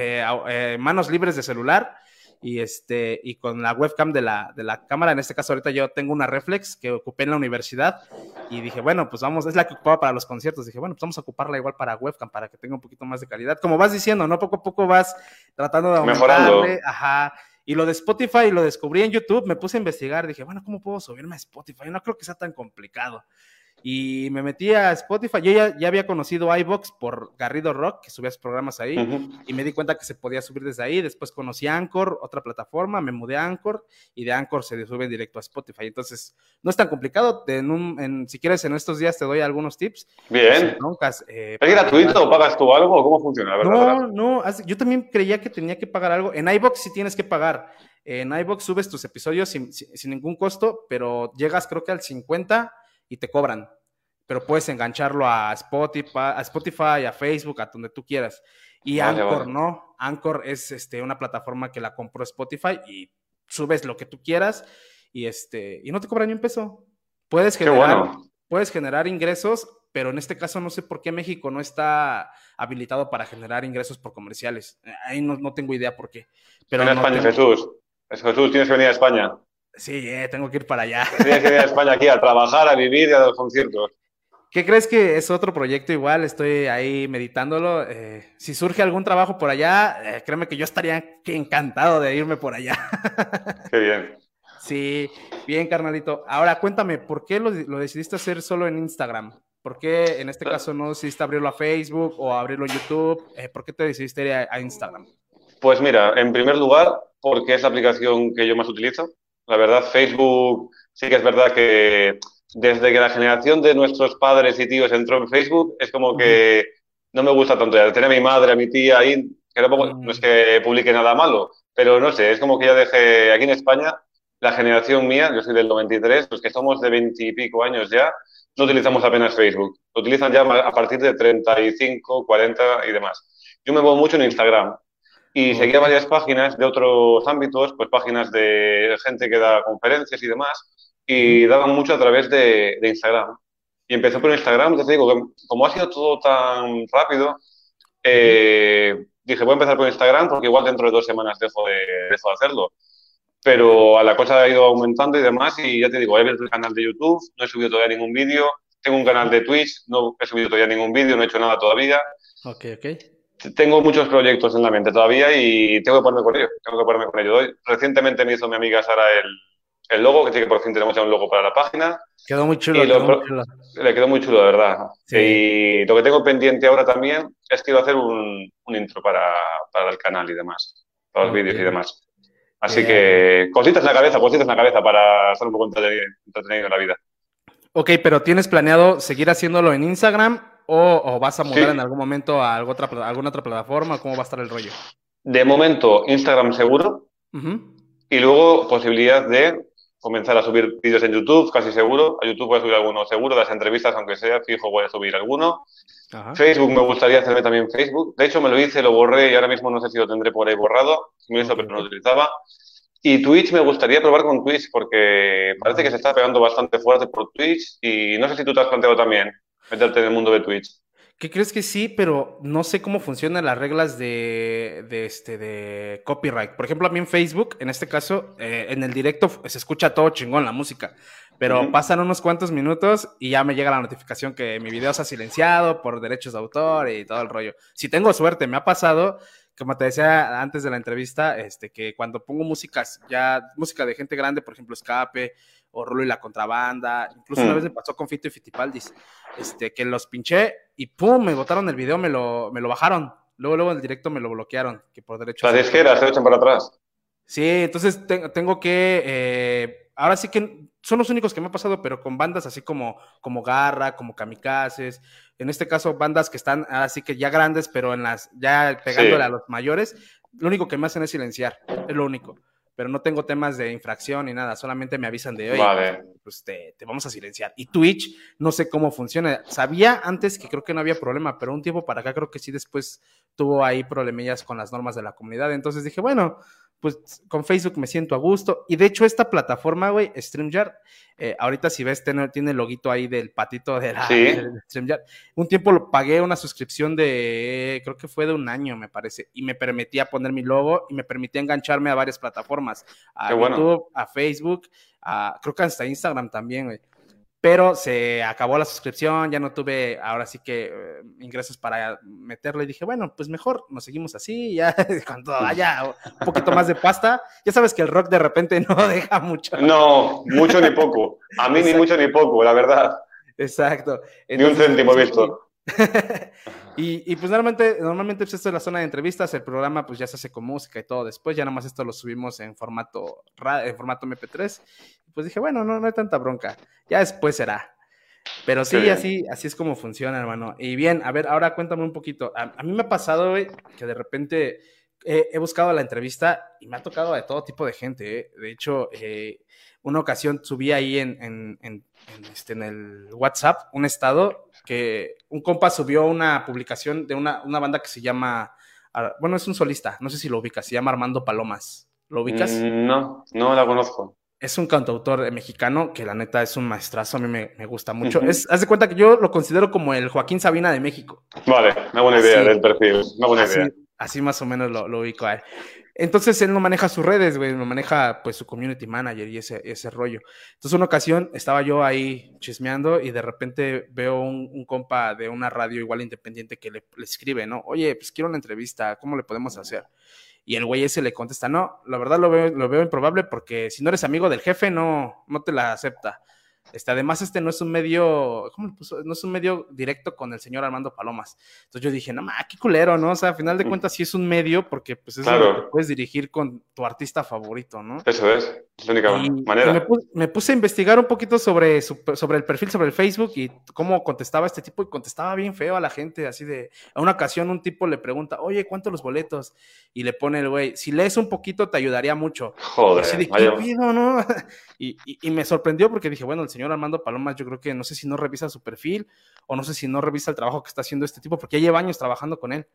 manos libres de celular y este, y con la webcam de la, de la cámara. En este caso, ahorita yo tengo una reflex que ocupé en la universidad y dije, bueno, pues vamos, es la que ocupaba para los conciertos. Dije, bueno, pues vamos a ocuparla igual para webcam para que tenga un poquito más de calidad. Como vas diciendo, ¿no? Poco a poco vas tratando de aumentarle. Mejorando. Ajá y lo de Spotify lo descubrí en YouTube, me puse a investigar, dije, bueno, ¿cómo puedo subirme a Spotify? No creo que sea tan complicado. Y me metí a Spotify. Yo ya, ya había conocido iBox por Garrido Rock, que subía sus programas ahí, y me di cuenta que se podía subir desde ahí. Después conocí Anchor, otra plataforma, me mudé a Anchor, y de Anchor se sube directo a Spotify. Entonces, no es tan complicado. En un, en, si quieres, en estos días te doy algunos tips. Bien. Eh, ¿Es gratuito o pagas tú algo? ¿Cómo funciona? no, no. Yo también creía que tenía que pagar algo. En iBox sí tienes que pagar. En iBox subes tus episodios sin, sin ningún costo, pero llegas creo que al 50 y te cobran. Pero puedes engancharlo a Spotify, a, Spotify, a Facebook, a donde tú quieras. Y Anchor, ¿no? Anchor es este, una plataforma que la compró Spotify y subes lo que tú quieras y, este, y no te cobran ni un peso. Puedes generar, puedes generar ingresos, pero en este caso no sé por qué México no está habilitado para generar ingresos por comerciales. Ahí no, no tengo idea por qué. Pero en España, Jesús. Jesús, tienes que venir a España. Sí, eh, tengo que ir para allá. Tienes que venir a España aquí a trabajar, a vivir y a dar conciertos. ¿Qué crees que es otro proyecto igual? Estoy ahí meditándolo. Eh, si surge algún trabajo por allá, eh, créeme que yo estaría encantado de irme por allá. Qué bien. Sí, bien, carnalito. Ahora cuéntame, ¿por qué lo, decidiste hacer solo en Instagram? ¿Por qué en este caso no decidiste abrirlo a Facebook o abrirlo en YouTube? Eh, ¿Por qué te decidiste ir a, a Instagram? Pues mira, en primer lugar, porque es la aplicación que yo más utilizo. La verdad, Facebook sí que es verdad que desde que la generación de nuestros padres y tíos entró en Facebook, es como que no me gusta tanto. Ya tener a mi madre, a mi tía ahí, que tampoco, no es que publique nada malo, pero no sé, es como que ya dejé, aquí en España, la generación mía, yo soy del 93, los que somos de 20 y pico años ya, no utilizamos apenas Facebook, lo utilizan ya a partir de 35, 40 y demás. Yo me muevo mucho en Instagram y seguía varias páginas de otros ámbitos, pues páginas de gente que da conferencias y demás, y daban mucho a través de, Instagram. Y empezó por Instagram, te digo, como ha sido todo tan rápido, eh, dije, voy a empezar por Instagram porque igual dentro de dos semanas dejo de, dejo de hacerlo. Pero a la cosa ha ido aumentando y demás, y ya te digo, he abierto el canal de YouTube, no he subido todavía ningún vídeo, tengo un canal de Twitch, no he subido todavía ningún vídeo, no he hecho nada todavía. Ok, ok. Tengo muchos proyectos en la mente todavía y tengo que ponerme con ello, tengo que ponerme con ello. Recientemente me hizo mi amiga Sara el, el logo, que sí que por fin tenemos ya un logo para la página. Quedó muy chulo. Le quedó muy chulo, de verdad. Y lo que tengo pendiente ahora también es que iba a hacer un, un intro para, para, el canal y demás, para los vídeos y demás. Así que cositas en la cabeza, cositas en la cabeza para estar un poco entretenido en la vida. Ok, pero ¿tienes planeado seguir haciéndolo en Instagram o, vas a mudar en algún momento a alguna otra, alguna otra plataforma? ¿Cómo va a estar el rollo? De momento, Instagram seguro. Y luego posibilidad de comenzar a subir vídeos en YouTube, casi seguro. A YouTube voy a subir alguno seguro, las entrevistas, aunque sea fijo, voy a subir alguno. Facebook me gustaría hacerme también Facebook. De hecho, me lo hice, lo borré y ahora mismo no sé si lo tendré por ahí borrado. Me hizo, pero no lo utilizaba. Y Twitch me gustaría probar con Twitch porque parece que se está pegando bastante fuerte por Twitch y no sé si tú te has planteado también meterte en el mundo de Twitch. ¿Qué crees que sí, pero no sé cómo funcionan las reglas de, este, de copyright. Por ejemplo, a mí en Facebook, en este caso, eh, en el directo se escucha todo chingón la música, pero pasan unos cuantos minutos y ya me llega la notificación que mi video se ha silenciado por derechos de autor y todo el rollo. Si tengo suerte, me ha pasado, como te decía antes de la entrevista, este, que cuando pongo músicas, ya música de gente grande, por ejemplo, Escape, o Rulo y la contrabanda. Incluso una mm. vez me pasó con Fito y Fitipaldis, este, que los pinché y pum, me botaron el video, me lo, me lo bajaron. Luego, luego en el directo me lo bloquearon, que por derecho. Las disqueras se echan para atrás. Sí, entonces tengo que. Eh, ahora sí que son los únicos que me ha pasado, pero con bandas así como, como Garra, como Kamikazes. En este caso, bandas que están así que ya grandes, pero en las ya pegándole a los mayores. Lo único que me hacen es silenciar, es lo único pero no tengo temas de infracción ni nada, solamente me avisan de, hoy pues te, vamos a silenciar. Y Twitch, no sé cómo funciona. Sabía antes que creo que no había problema, pero un tiempo para acá creo que sí después tuvo ahí problemillas con las normas de la comunidad. Entonces dije, bueno, pues con Facebook me siento a gusto. Y de hecho, esta plataforma, güey, StreamYard, eh, ahorita si ves, tiene, tiene, el loguito ahí del patito de la StreamYard. Un tiempo lo pagué una suscripción de, creo que fue de un año, me parece, y me permitía poner mi logo y me permitía engancharme a varias plataformas, a YouTube, a Facebook, a, creo que hasta Instagram también, güey pero se acabó la suscripción, ya no tuve ahora sí que eh, ingresos para meterlo y dije, bueno, pues mejor nos seguimos así, ya cuando haya un poquito más de pasta, ya sabes que el rock de repente no deja mucho. No, mucho ni poco, a mí ni mucho ni poco, la verdad. Exacto. ni un céntimo visto. y, pues normalmente, normalmente pues esto es la zona de entrevistas, el programa pues ya se hace con música y todo después, ya nada más esto lo subimos en formato, en formato MP3. Pues dije, bueno, no, no hay tanta bronca, ya después será. Pero sí, así, así es como funciona, hermano. Y bien, a ver, ahora cuéntame un poquito. A, mí me ha pasado, que de repente he buscado la entrevista y me ha tocado de todo tipo de gente. ¿eh? De hecho, eh, una ocasión subí ahí en, en, en, este, en, el WhatsApp un estado que un compa subió una publicación de una, una, banda que se llama, bueno, es un solista, no sé si lo ubicas, se llama Armando Palomas. ¿Lo ubicas? Mm, no, no la conozco. Es un cantautor mexicano que la neta es un maestrazo, a mí me, me gusta mucho. es, haz de cuenta que yo lo considero como el Joaquín Sabina de México. Vale, una buena idea del perfil, una buena así, idea. Así más o menos lo, lo ubico a él. Entonces él no maneja sus redes, güey, no maneja pues su community manager y ese, ese rollo. Entonces una ocasión estaba yo ahí chismeando y de repente veo un, compa de una radio igual independiente que le, escribe, ¿no? Oye, pues quiero una entrevista, ¿cómo le podemos hacer? Y el güey ese le contesta, no, la verdad lo veo, lo veo improbable porque si no eres amigo del jefe, no, no te la acepta. Este, además, este no es un medio, ¿cómo le puso? No es un medio directo con el señor Armando Palomas. Entonces yo dije, no, ma, qué culero, ¿no? O sea, a final de cuentas sí es un medio porque pues es lo que puedes dirigir con tu artista favorito, ¿no? Eso es, es la única manera. Me puse, a investigar un poquito sobre, sobre el perfil, sobre el Facebook y cómo contestaba este tipo y contestaba bien feo a la gente, así de, a una ocasión un tipo le pregunta, oye, ¿cuánto los boletos? Y le pone el güey, si lees un poquito te ayudaría mucho. Joder. ¿qué pido, no? y, y me sorprendió porque dije, bueno, el señor Armando Palomas, yo creo que no sé si no revisa su perfil o no sé si no revisa el trabajo que está haciendo este tipo, porque ya lleva años trabajando con él.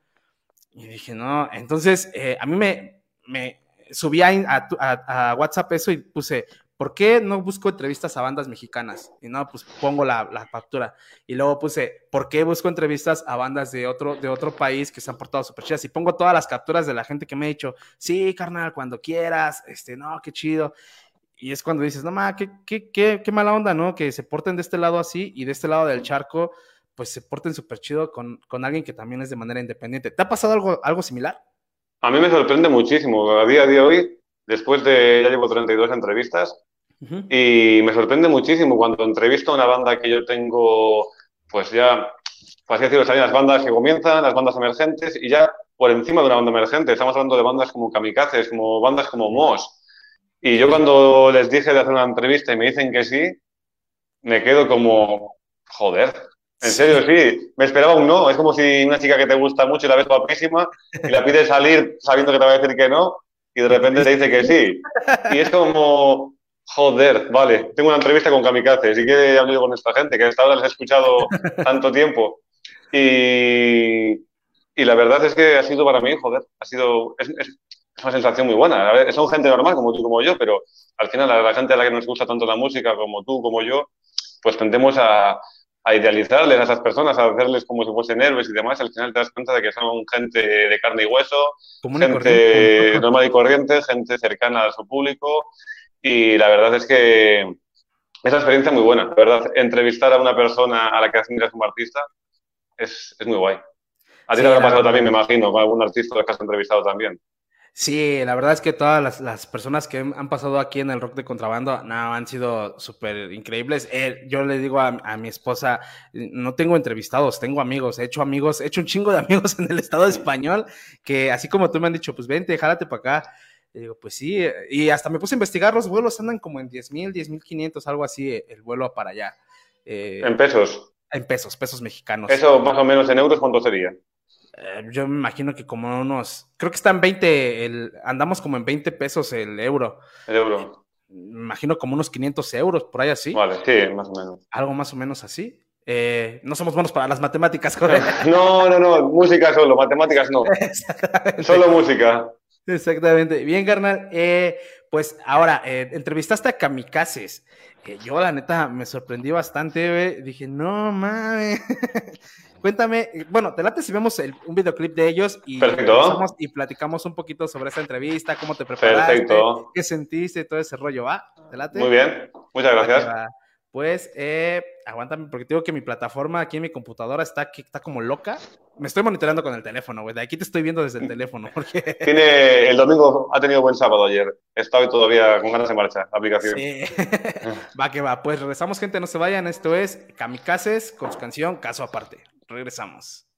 Y dije, no, entonces eh, a mí me, me subí a, WhatsApp eso y puse, ¿por qué no busco entrevistas a bandas mexicanas? Y no, pues pongo la, la, factura. Y luego puse, ¿por qué busco entrevistas a bandas de otro, de otro país que se han portado súper chidas? Y pongo todas las capturas de la gente que me ha dicho, sí, carnal, cuando quieras, este, no, qué chido. Y es cuando dices, no, ma, qué, qué, qué, qué, mala onda, ¿no? Que se porten de este lado así y de este lado del charco, pues se porten súper chido con, con, alguien que también es de manera independiente. ¿Te ha pasado algo, algo similar? A mí me sorprende muchísimo. A día de hoy, después de, ya llevo 32 entrevistas, y me sorprende muchísimo cuando entrevisto a una banda que yo tengo, pues ya, pues así decirlo, las bandas que comienzan, las bandas emergentes, y ya por encima de una banda emergente. Estamos hablando de bandas como Kamikazes, como bandas como Moss y yo cuando les dije de hacer una entrevista y me dicen que sí, me quedo como, joder, en serio, sí, me esperaba un no. Es como si una chica que te gusta mucho y la ves guapísima y la pides salir sabiendo que te va a decir que no y de repente te dice que sí. Y es como, joder, vale, tengo una entrevista con Kamikaze, sí que hablo con esta gente que hasta ahora les he escuchado tanto tiempo. Y, y la verdad es que ha sido para mí, joder, ha sido, es, es una sensación muy buena. A ver, son gente normal como tú, como yo, pero al final a la gente a la que nos gusta tanto la música como tú, como yo, pues tendemos a, a idealizarles a esas personas, a hacerles como si fuesen héroes y demás. Al final te das cuenta de que son gente de carne y hueso, gente normal y corriente, gente cercana a su público. Y la verdad es que es una experiencia muy buena. La verdad, entrevistar a una persona a la que admiras como artista es, es muy guay. A ti te habrá pasado también, me imagino, con algún artista que has entrevistado también. Sí, la verdad es que todas las, personas que han pasado aquí en el rock de contrabando no, han sido súper increíbles. Eh, yo le digo a, mi esposa, no tengo entrevistados, tengo amigos, he hecho amigos, he hecho un chingo de amigos en el Estado español que así como tú me han dicho, pues vente, jálate para acá. Y digo, pues sí, y hasta me puse a investigar, los vuelos andan como en 10 mil, 10 mil 500, algo así, el vuelo para allá. Eh, ¿En pesos? En pesos, pesos mexicanos. ¿Eso más o menos en euros cuánto sería? Eh, yo me imagino que como unos, creo que está en 20, el, andamos como en 20 pesos el euro. El euro. Me imagino como unos 500 euros, por ahí así. Vale, sí, más o menos. Algo más o menos así. Eh, no somos buenos para las matemáticas, No, no, no, música solo, matemáticas no. Solo música. Exactamente. Bien, carnal. Eh, pues ahora, entrevistaste a Kamikazes. yo, la neta, me sorprendí bastante, Dije, no mames. Cuéntame, eh, bueno, te late si vemos un videoclip de ellos y, y platicamos un poquito sobre esa entrevista, cómo te preparaste, Perfecto. qué sentiste, todo ese rollo, ¿va? ¿Te late? Muy bien, muchas gracias. Pues, eh, aguántame, porque tengo que mi plataforma aquí en mi computadora está, está como loca. Me estoy monitoreando con el teléfono, güey. De aquí te estoy viendo desde el teléfono. Porque... Tiene, el domingo ha tenido buen sábado ayer. Está hoy todavía con ganas de marcha la aplicación. Sí. va que va. Pues regresamos, gente, no se vayan. Esto es Kamikazes con su canción Caso Aparte. Regresamos.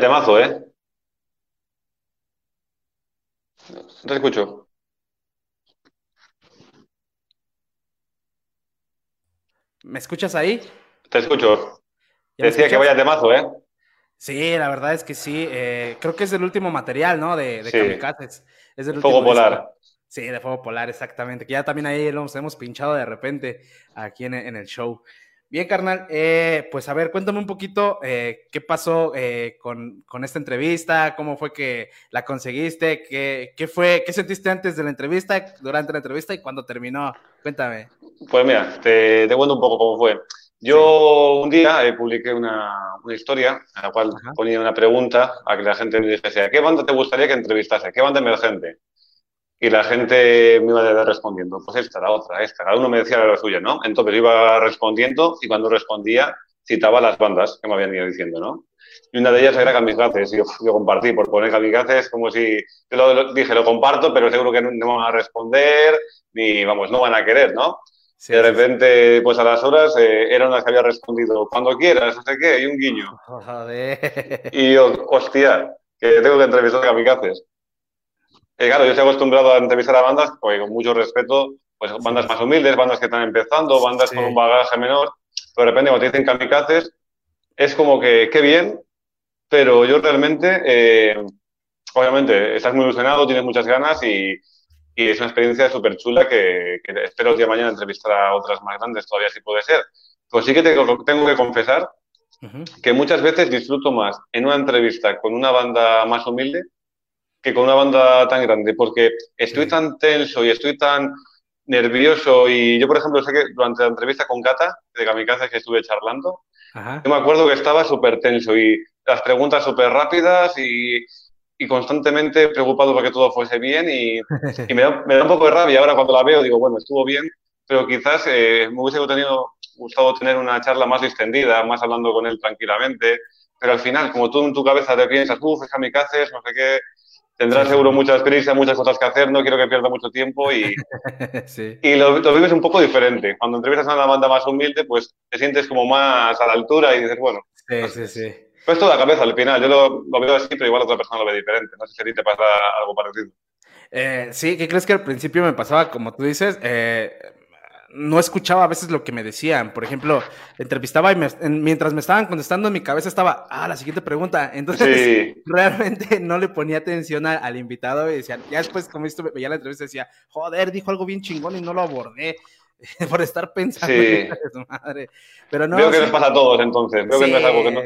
Temazo, ¿eh? No te escucho. ¿Me escuchas ahí? Te escucho. ¿Ya me Decía que escuchas? vaya temazo, ¿eh? Sí, la verdad es que sí. eh, creo que es el último material, ¿no? De, de Sí. Kamikazes. Es el Fuego último disco. Polar. Sí, de Fuego Polar, exactamente. Que ya también ahí los hemos pinchado de repente aquí en, en el show. Bien, carnal. eh, pues a ver, cuéntame un poquito eh, qué pasó eh, con, con esta entrevista, cómo fue que la conseguiste, qué, qué fue, qué sentiste antes de la entrevista, durante la entrevista y cuando terminó. Cuéntame. Pues mira, te, te cuento un poco cómo fue. Yo un día eh, publiqué una, una historia en la cual Ajá. ponía una pregunta a que la gente me dijese, ¿a qué banda te gustaría que entrevistase? ¿Qué banda emergente? Y la gente me iba respondiendo, pues esta, la otra, esta. Cada uno me decía la suya, ¿no? Entonces iba respondiendo y cuando respondía citaba las bandas que me habían ido diciendo, ¿no? Y una de ellas era Kamikazes. Y yo, yo compartí por poner Kamikazes como si... Yo lo, lo- dije, lo comparto, pero seguro que no, no van a responder ni, vamos, no van a querer, ¿no? Sí, Y de sí, sí. repente, pues a las horas, eh, eran las que había respondido, cuando quieras, no sé qué, y un guiño. Joder. Y yo, hostia, que tengo que entrevistar a Kamikazes. Y claro, yo estoy acostumbrado a entrevistar a bandas, pues con mucho respeto, pues bandas más humildes, bandas que están empezando, bandas Sí. con un bagaje menor. Pero de repente, cuando te dicen Kamikazes, es como que, qué bien, pero yo realmente, eh, obviamente, estás muy ilusionado, tienes muchas ganas y, y es una experiencia súper chula que, que espero el día de mañana entrevistar a otras más grandes todavía si puede ser. Pues sí que tengo, tengo que confesar Ujú. que muchas veces disfruto más en una entrevista con una banda más humilde que con una banda tan grande, porque estoy Sí. tan tenso y estoy tan nervioso y yo, por ejemplo, sé que durante la entrevista con Cata, de Kamikaze, que estuve charlando, Ajá. yo me acuerdo que estaba súper tenso y las preguntas súper rápidas y, y constantemente preocupado porque todo fuese bien y, y me, da, me da un poco de rabia ahora cuando la veo, digo, bueno, estuvo bien, pero quizás eh, me hubiese tenido, gustado tener una charla más distendida, más hablando con él tranquilamente, pero al final, como tú en tu cabeza te piensas, uff, es kamikazes, no sé qué, sí. seguro muchas prisas, muchas cosas que hacer, no quiero que pierda mucho tiempo y, sí. y lo, lo vives un poco diferente. Cuando entrevistas a una banda más humilde, pues te sientes como más a la altura y dices, bueno, Sí, sí, sí. pues toda la cabeza al final. Yo lo, lo veo así, pero igual otra persona lo ve diferente. No sé si a ti te pasa algo parecido. Eh, sí, ¿qué crees que al principio me pasaba? Como tú dices, eh, no escuchaba a veces lo que me decían. Por ejemplo, entrevistaba y me- en- mientras me estaban contestando en mi cabeza estaba, ah, la siguiente pregunta. Entonces, Sí, realmente no le ponía atención a- al invitado y decía, ya después, como esto veía la entrevista, decía, joder, dijo algo bien chingón y no lo abordé por estar pensando Sí. en desmadre. Pero no, veo que sí, nos pasa a todos entonces. Veo que no es algo que no.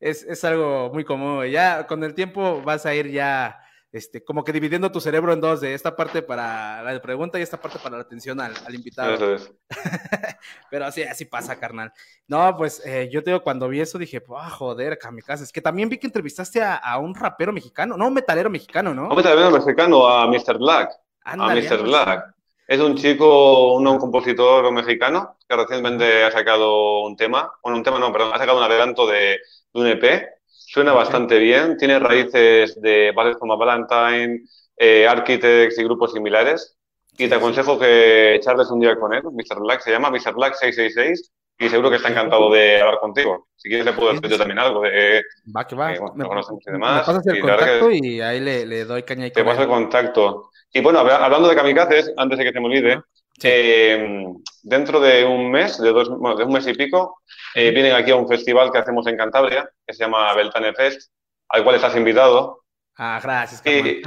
es, es algo muy común. Ya con el tiempo vas a ir ya este, como que dividiendo tu cerebro en dos, de esta parte para la pregunta y esta parte para la atención al, al invitado. Eso es. Pero así, así pasa, carnal. No, pues eh, yo te digo, cuando vi eso dije, ah, joder, kamikaze. Es que también vi que entrevistaste a, a un rapero mexicano, no, un metalero mexicano, ¿no? A ver mexicano, a Mr. Black. Ándale, a Mr. Black. Es un chico, un, un compositor mexicano que recientemente ha sacado un tema, bueno, un tema no, perdón, ha sacado un adelanto de, de un EP. Suena bastante bien, tiene raíces de bases como Valentine, eh, Architects y grupos similares. Y te aconsejo que charles un día con él, Mr. Black, se llama Mr. Black 666 y seguro que está encantado de hablar contigo. Si quieres le puedo decir yo también algo. de- Va, que va. Eh, bueno, me, lo conocemos y me demás, pasas el y contacto y ahí le, le doy caña y te paso el contacto. Y bueno, habla- hablando de kamikazes, antes de que se me olvide. Sí. eh, dentro de un mes, de, dos, bueno, de un mes y pico, eh, vienen aquí a un festival que hacemos en Cantabria, que se llama Beltane Fest, al cual estás invitado. Ah, gracias. Y,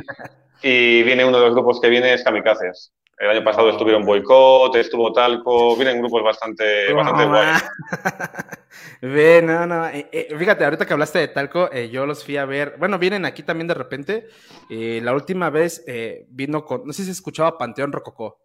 y viene uno de los grupos que viene es Kamikazes. El año pasado No. estuvieron Boicot, estuvo Talco, vienen grupos bastante, bastante No, guays. Ve, no, no. eh, eh, fíjate, ahorita que hablaste de Talco, eh, yo los fui a ver. Bueno, vienen aquí también de repente. eh, la última vez eh, vino con. No sé si escuchaba Panteón Rococó.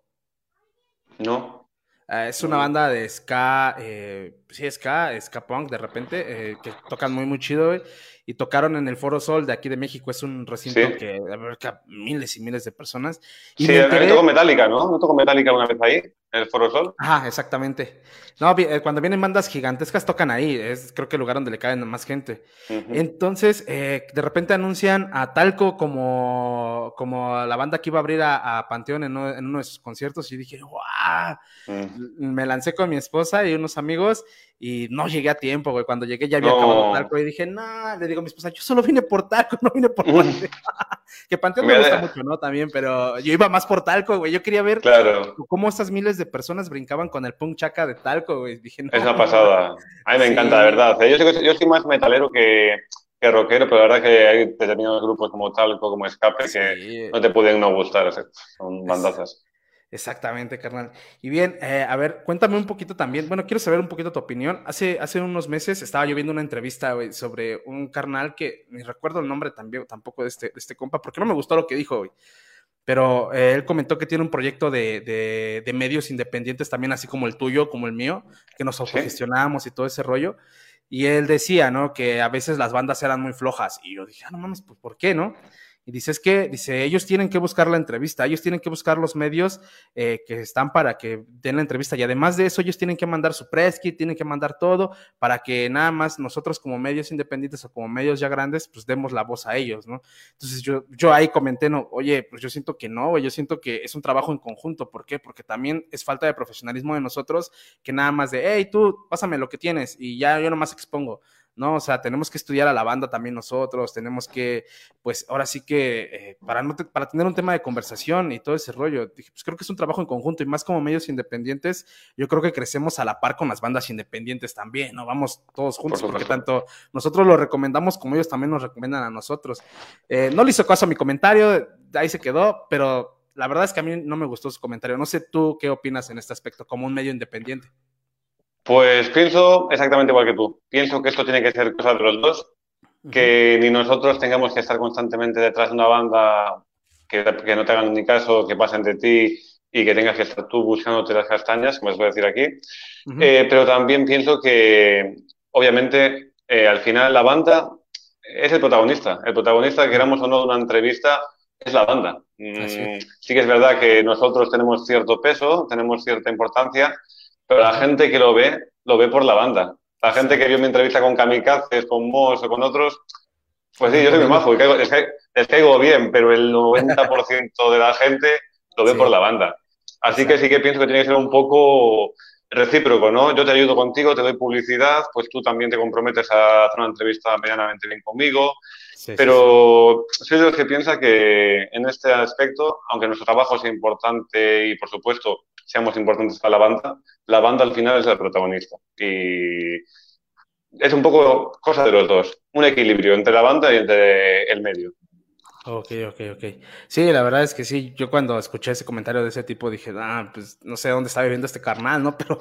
¿No? Ah, es una banda de ska, eh, sí, ska, ska punk de repente, eh, que tocan muy, muy chido, güey. Y tocaron en el Foro Sol de aquí de México. Es un recinto Sí. que abarca miles y miles de personas. Y Sí, me enteré- tocó Metallica, ¿no? ¿No tocó Metallica una vez ahí, en el Foro Sol? Ajá, exactamente. No, eh, cuando vienen bandas gigantescas tocan ahí, es creo que el lugar donde le caen más gente. Entonces, eh, de repente anuncian a Talco como, como la banda que iba a abrir a, a Panteón en uno, en uno de sus conciertos y dije, ¡guau! Mm. Me lancé con mi esposa y unos amigos y no llegué a tiempo, güey. Cuando llegué ya había No. acabado Talco y dije, no, le digo a mi esposa, yo solo vine por Talco, no vine por. Panteón. que Panteón me Me gusta mucho, ¿no? También, pero yo iba más por Talco, güey. Yo quería ver Claro. cómo estas miles de personas brincaban con el punk chaca de Talco, güey. Dije, no. Es una pasada. A mí me Sí. encanta, de verdad. Yo soy, yo soy más metalero que, que rockero, pero la verdad que hay determinados grupos como Talco, como Escape, que Sí. no te pueden no gustar. son bandazas. Exactamente, carnal. Y bien, eh, a ver, cuéntame un poquito también. Bueno, quiero saber un poquito tu opinión. Hace, hace unos meses estaba yo viendo una entrevista, güey, sobre un carnal que ni recuerdo el nombre también, tampoco de este, de este compa, porque no me gustó lo que dijo, güey. Pero eh, él comentó que tiene un proyecto de, de- de medios independientes también, así como el tuyo, como el mío, que nos autogestionamos y todo ese rollo. Y él decía, ¿no? Que a veces las bandas eran muy flojas. Y yo dije, ah, no mames, pues ¿por qué, no? Y dice, es que, dice, ellos tienen que buscar la entrevista, ellos tienen que buscar los medios eh, que están para que den la entrevista. Y además de eso, ellos tienen que mandar su press tienen que mandar todo para que nada más nosotros como medios independientes o como medios ya grandes, pues demos la voz a ellos, ¿no? Entonces yo, yo ahí comenté, no, oye, pues yo siento que no, yo siento que es un trabajo en conjunto. ¿Por qué? Porque también es falta de profesionalismo de nosotros que nada más de, hey, tú, pásame lo que tienes y ya yo nomás expongo. ¿No? O sea, tenemos que estudiar a la banda también nosotros, tenemos que, pues ahora sí que, eh, para, no te- para tener un tema de conversación y todo ese rollo, dije, pues creo que es un trabajo en conjunto y más como medios independientes, yo creo que crecemos a la par con las bandas independientes también, ¿no? Vamos todos juntos, Por porque tanto nosotros lo recomendamos como ellos también nos recomiendan a nosotros. Eh, no le hizo caso a mi comentario, ahí se quedó, pero la verdad es que a mí no me gustó su comentario. No sé tú qué opinas en este aspecto como un medio independiente. Pues pienso exactamente igual que tú. Pienso que esto tiene que ser cosa de los dos, que ni nosotros tengamos que estar constantemente detrás de una banda que, que no te hagan ni caso, que pasen de ti y que tengas que estar tú buscándote las castañas, como se puede decir aquí. Eh, pero también pienso que, obviamente, eh, al final la banda es el protagonista. El protagonista, queramos o no, de una entrevista es la banda. Mm, sí que es verdad que nosotros tenemos cierto peso, tenemos cierta importancia, pero la gente que lo ve, lo ve por la banda. La gente que vio mi entrevista con Kamikazes, con Moss o con otros, pues sí, yo soy muy majo y caigo- les, caigo, les caigo bien, pero el 90% de la gente lo ve Sí. por la banda. Así que sí que pienso que tiene que ser un poco recíproco, ¿no? Yo te ayudo contigo, te doy publicidad, pues tú también te comprometes a hacer una entrevista medianamente bien conmigo, Sí, sí, pero soy de los que piensa que en este aspecto, aunque nuestro trabajo sea importante y por supuesto seamos importantes para la banda, la banda al final es el protagonista. Y es un poco cosa de los dos, un equilibrio entre la banda y entre el medio. Ok, ok, ok. Sí, la verdad es que sí, yo cuando escuché ese comentario de ese tipo dije, ah, pues no sé dónde está viviendo este carnal, ¿no? Pero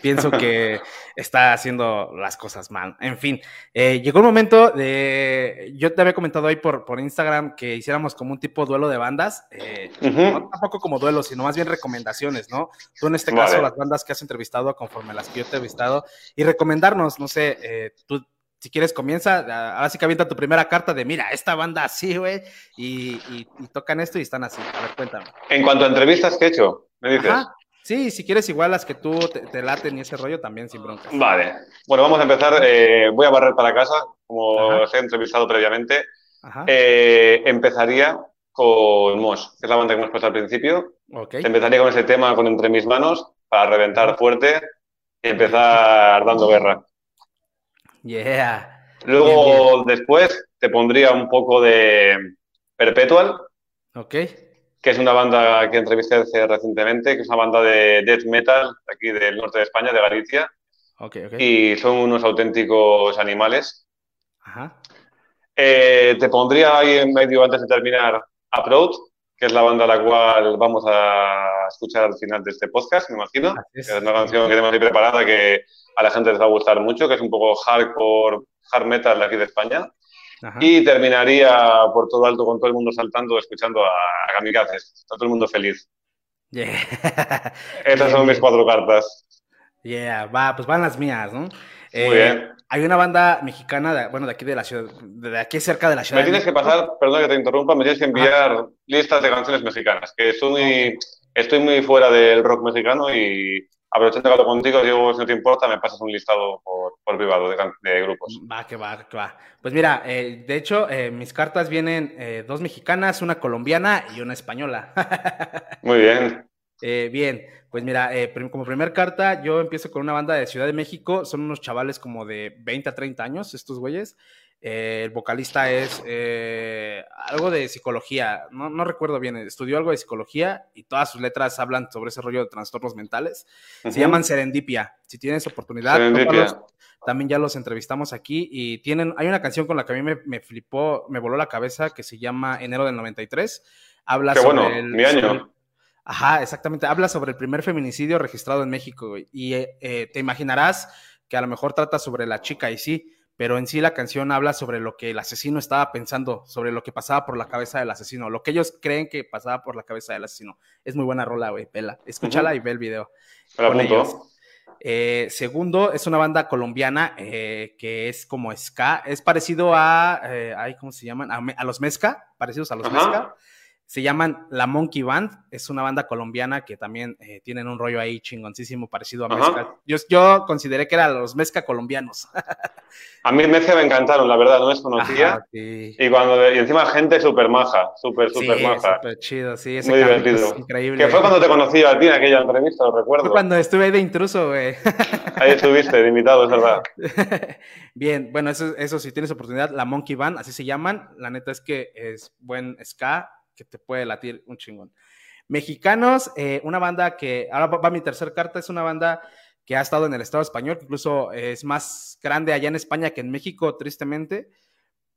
pienso que está haciendo las cosas mal. En fin, eh, llegó el momento de, yo te había comentado ahí por, por Instagram que hiciéramos como un tipo duelo de bandas, eh, no tampoco como duelo, sino más bien recomendaciones, ¿no? Tú en este caso, las bandas que has entrevistado conforme las que yo te he entrevistado y recomendarnos, no sé, eh, tú si quieres comienza, ahora sí que avienta tu primera carta de mira, esta banda así, güey, y, y- y tocan esto y están así. A ver, cuéntame. En cuanto a entrevistas que he hecho, me dices. Ajá. Sí, si quieres igual las que tú te, te laten y ese rollo también sin bronca. Vale. Bueno, vamos a empezar. eh, voy a barrer para casa, como Ajá. os he entrevistado previamente. Ajá. Eh, empezaría con Mosh, que es la banda que hemos puesto al principio. ok. Empezaría con ese tema con Entre mis manos para reventar fuerte y empezar dando guerra. Yeah. Luego, después, te pondría un poco de Perpetual, Ok. que es una banda que entrevisté hace recientemente, que es una banda de death metal aquí del norte de España, de Galicia, Ok, ok. y son unos auténticos animales. Ajá. Eh, te pondría ahí en medio, antes de terminar, Approach, que es la banda a la cual vamos a escuchar al final de este podcast, me imagino. Es. Es una canción que tenemos ahí preparada que a la gente les va a gustar mucho, que es un poco hardcore, hard metal de aquí de España. Ajá. Y terminaría por todo alto con todo el mundo saltando, escuchando a, Kamikazes. Está todo el mundo feliz. Yeah. Esas son mis cuatro cartas. Yeah, va, pues van las mías, ¿no? Eh, Muy bien. Hay una banda mexicana, de- bueno, de aquí de la ciudad, de aquí cerca de la ciudad. Me tienes que pasar, perdón que te interrumpa, me tienes que enviar listas de canciones mexicanas, que estoy muy, estoy muy fuera del rock mexicano y aprovechando que hablo contigo, Diego, si no te importa, me pasas un listado por, por privado de, de grupos. Va, que va, que va. Pues mira, eh, de hecho, eh, mis cartas vienen eh, dos mexicanas, una colombiana y una española. Muy bien. Eh, bien, pues mira, eh, como primer carta, yo empiezo con una banda de Ciudad de México. Son unos chavales como de 20 a 30 años, estos güeyes. Eh, el vocalista es eh, algo de psicología, no, no recuerdo bien, estudió algo de psicología y todas sus letras hablan sobre ese rollo de trastornos mentales. Se llaman Serendipia. Si tienes oportunidad, tópalos. también ya los entrevistamos aquí y tienen, hay una canción con la que a mí me, me flipó, me voló la cabeza que se llama Enero del 93. Habla Qué sobre bueno, el, mi año. sobre- Ajá, exactamente. Habla sobre el primer feminicidio registrado en México, güey. Y eh, eh, te imaginarás que a lo mejor trata sobre la chica y sí, pero en sí la canción habla sobre lo que el asesino estaba pensando, sobre lo que pasaba por la cabeza del asesino, lo que ellos creen que pasaba por la cabeza del asesino. Es muy buena rola, güey, vela. Escúchala y ve el video. Eh, segundo, es una banda colombiana eh, que es como ska. Es parecido a, ay, ¿cómo se llaman? A, a los Mezca, parecidos a los Ajá. Mezca. Se llaman La Monkey Band. Es una banda colombiana que también eh, tienen un rollo ahí chingoncísimo parecido a Ajá. Mezca. Yo, yo consideré que eran los Mezca colombianos. A mí Mezcla me encantaron, la verdad, no les conocía. Ajá, sí. Y, cuando, y encima gente súper maja, súper, Sí, súper maja. súper chido, sí. Ese Muy divertido. es increíble. Que fue cuando te conocí a ti en aquella entrevista, lo recuerdo. Fue cuando estuve ahí de intruso, güey. Ahí estuviste, de invitado, es verdad. Bien, bueno, eso, eso si tienes oportunidad, la Monkey Band, así se llaman. La neta es que es buen ska que te puede latir un chingón. Mexicanos, eh, una banda que, ahora va, va mi tercer carta, es una banda que ha estado en el Estado español, que incluso es más grande allá en España que en México, tristemente,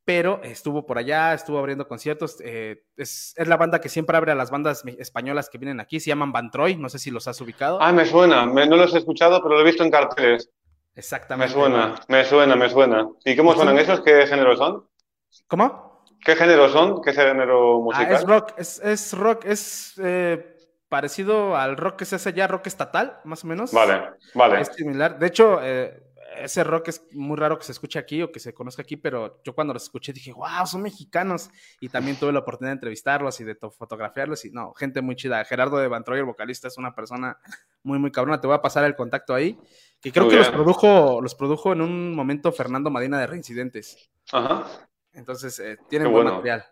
pero estuvo por allá, estuvo abriendo conciertos. eh, es, es la banda que siempre abre a las bandas me- españolas que vienen aquí, se llaman Bantroy, no sé si los has ubicado. Ah, me suena, me- no los he escuchado, pero lo he visto en carteles. Me Exactamente. suena, me suena, me suena. ¿Y cómo suenan esos? ¿Qué género son? ¿Cómo? ¿Qué género son? ¿Qué género Ah, musical? es rock, es, es rock, es eh, parecido al rock que se hace allá, rock estatal, más o menos. Vale, vale. Es similar. De hecho, eh, ese rock es muy raro que se escuche aquí o que se conozca aquí, pero yo cuando los escuché dije, wow, son mexicanos. Y también tuve la oportunidad de entrevistarlos y de to- fotografiarlos. Y no, gente muy chida. Gerardo de Bantroy, el vocalista, es una persona muy, muy cabrona. Te voy a pasar el contacto ahí. Que creo Muy que los produjo, los produjo en un momento Fernando Madina de Reincidentes. Ajá. Entonces, eh, tienen Qué buen bueno. material.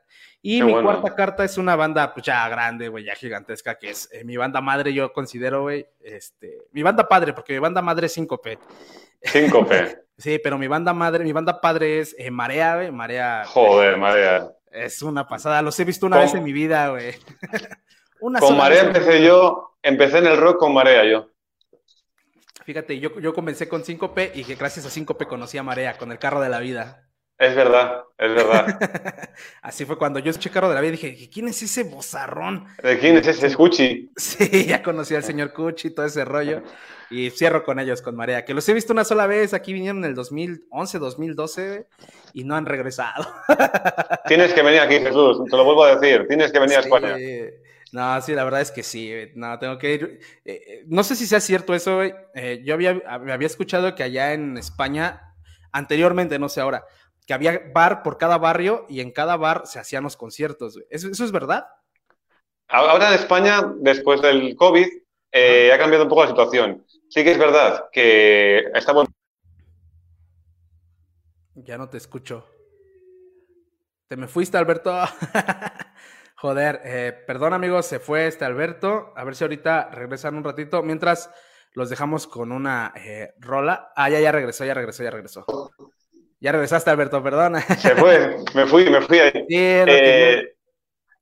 Y Qué mi bueno. cuarta carta es una banda, pues ya grande, güey, ya gigantesca, que es eh, mi banda madre, yo considero, güey, este, mi banda padre, porque mi banda madre es Síncope. Síncope. Sí, pero mi banda madre, mi banda padre es eh, Marea, güey, Marea. Joder, marea. Es una pasada, los he visto una Con- vez en mi vida, güey. una Con marea vez empecé yo, empecé en el rock con marea yo. Fíjate, yo, yo comencé con Síncope y que gracias a Síncope conocí a Marea, con el carro de la vida. Es verdad, es verdad. Así fue cuando yo escuché Carro de la Vida dije, ¿quién es ese bozarrón? ¿De quién es ese Escuchi? Sí, ya conocí al señor Cuchi, todo ese rollo. Y cierro con ellos, con Marea, que los he visto una sola vez. Aquí vinieron en el 2011, 2012 y no han regresado. Tienes que venir aquí, Jesús, te lo vuelvo a decir. Tienes que venir a. España. No, sí, la verdad es que sí. güey. No, tengo que ir. Eh, eh, no sé si sea cierto eso. Eh, yo había, había escuchado que allá en España, anteriormente, no sé ahora, que había bar por cada barrio y en cada bar se hacían los conciertos. güey. ¿Eso, eso es verdad? Ahora en España, después del COVID, eh, ha cambiado un poco la situación. Sí que es verdad que estamos Ya no te escucho. Te me fuiste, Alberto. Joder, eh, perdón amigos, se fue este Alberto. A ver si ahorita regresan un ratito. Mientras los dejamos con una eh, rola. Ah, ya, ya regresó, ya regresó, ya regresó. Ya regresaste, Alberto, perdona. Se fue, me fui, me fui ahí. Sí, Eh,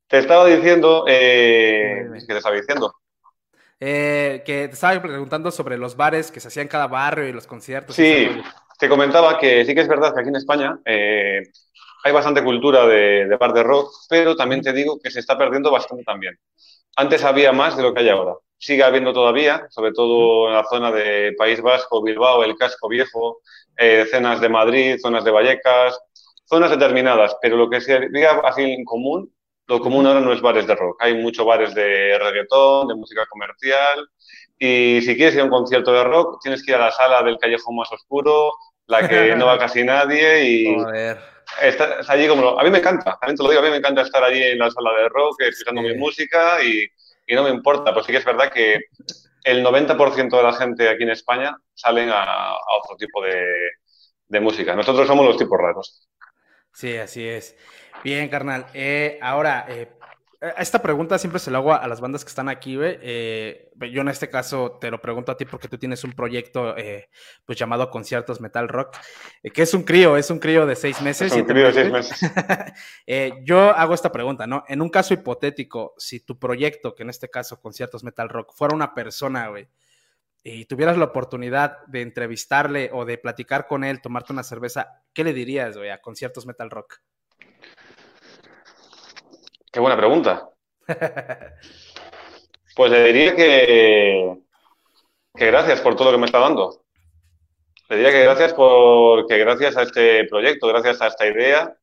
te estaba diciendo, eh. ¿qué te estaba diciendo? eh, que te estaba preguntando sobre los bares que se hacían en cada barrio y los conciertos. Sí, te comentaba que sí que es verdad que aquí en España eh, hay bastante cultura de, de bar de rock, pero también te digo que se está perdiendo bastante también. Antes había más de lo que hay ahora. Sigue habiendo todavía, sobre todo en la zona de País Vasco, Bilbao, el Casco Viejo, eh, zonas de Madrid, zonas de Vallecas, zonas determinadas, pero lo que sería así en común, lo común ahora no es bares de rock. Hay muchos bares de reggaetón, de música comercial, y si quieres ir a un concierto de rock, tienes que ir a la sala del callejón más oscuro, la que no va casi nadie, y Joder. estás allí como... A mí me encanta, también te lo digo, a mí me encanta estar allí en la sala de rock, escuchando Sí. mi música, y, y no me importa, pues sí que es verdad que el 90% de la gente aquí en España salen a, otro tipo de, de música. Nosotros somos los tipos raros. Sí, así es. Bien, carnal. Eh, ahora, eh, esta pregunta siempre se la hago a las bandas que están aquí, güey. Eh, yo en este caso te lo pregunto a ti porque tú tienes un proyecto eh, pues llamado Conciertos Metal Rock, eh, que es un crío, es un crío de seis meses. Es un crío de seis meses. Yo hago esta pregunta, ¿no? En un caso hipotético, si tu proyecto, que en este caso Conciertos Metal Rock, fuera una persona, güey, y tuvieras la oportunidad de entrevistarle o de platicar con él, tomarte una cerveza, ¿qué le dirías, güey, a Conciertos Metal Rock? Qué buena pregunta. Pues le diría que, que gracias por todo lo que me está dando. Le diría que gracias porque gracias a este proyecto, gracias a esta idea,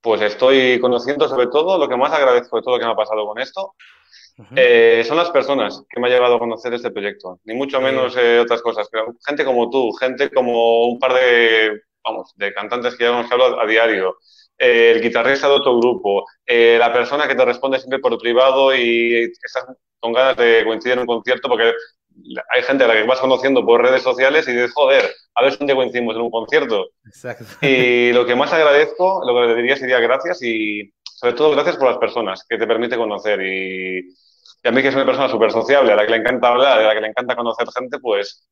pues estoy conociendo sobre todo lo que más agradezco de todo lo que me ha pasado con esto. Eh, son las personas que me han llevado a conocer este proyecto, ni mucho menos eh, otras cosas, pero gente como tú, gente como un par de, vamos, de cantantes que llevamos que hablo a diario, eh, el guitarrista de otro grupo, eh, la persona que te responde siempre por privado y estás con ganas de coincidir en un concierto porque hay gente a la que vas conociendo por redes sociales y dices, joder, a ver si un día coincidimos en un concierto. Exacto. Y lo que más agradezco, lo que le diría sería gracias y sobre todo gracias por las personas que te permite conocer. Y, y a mí que soy una persona súper sociable, a la que le encanta hablar, a la que le encanta conocer gente, pues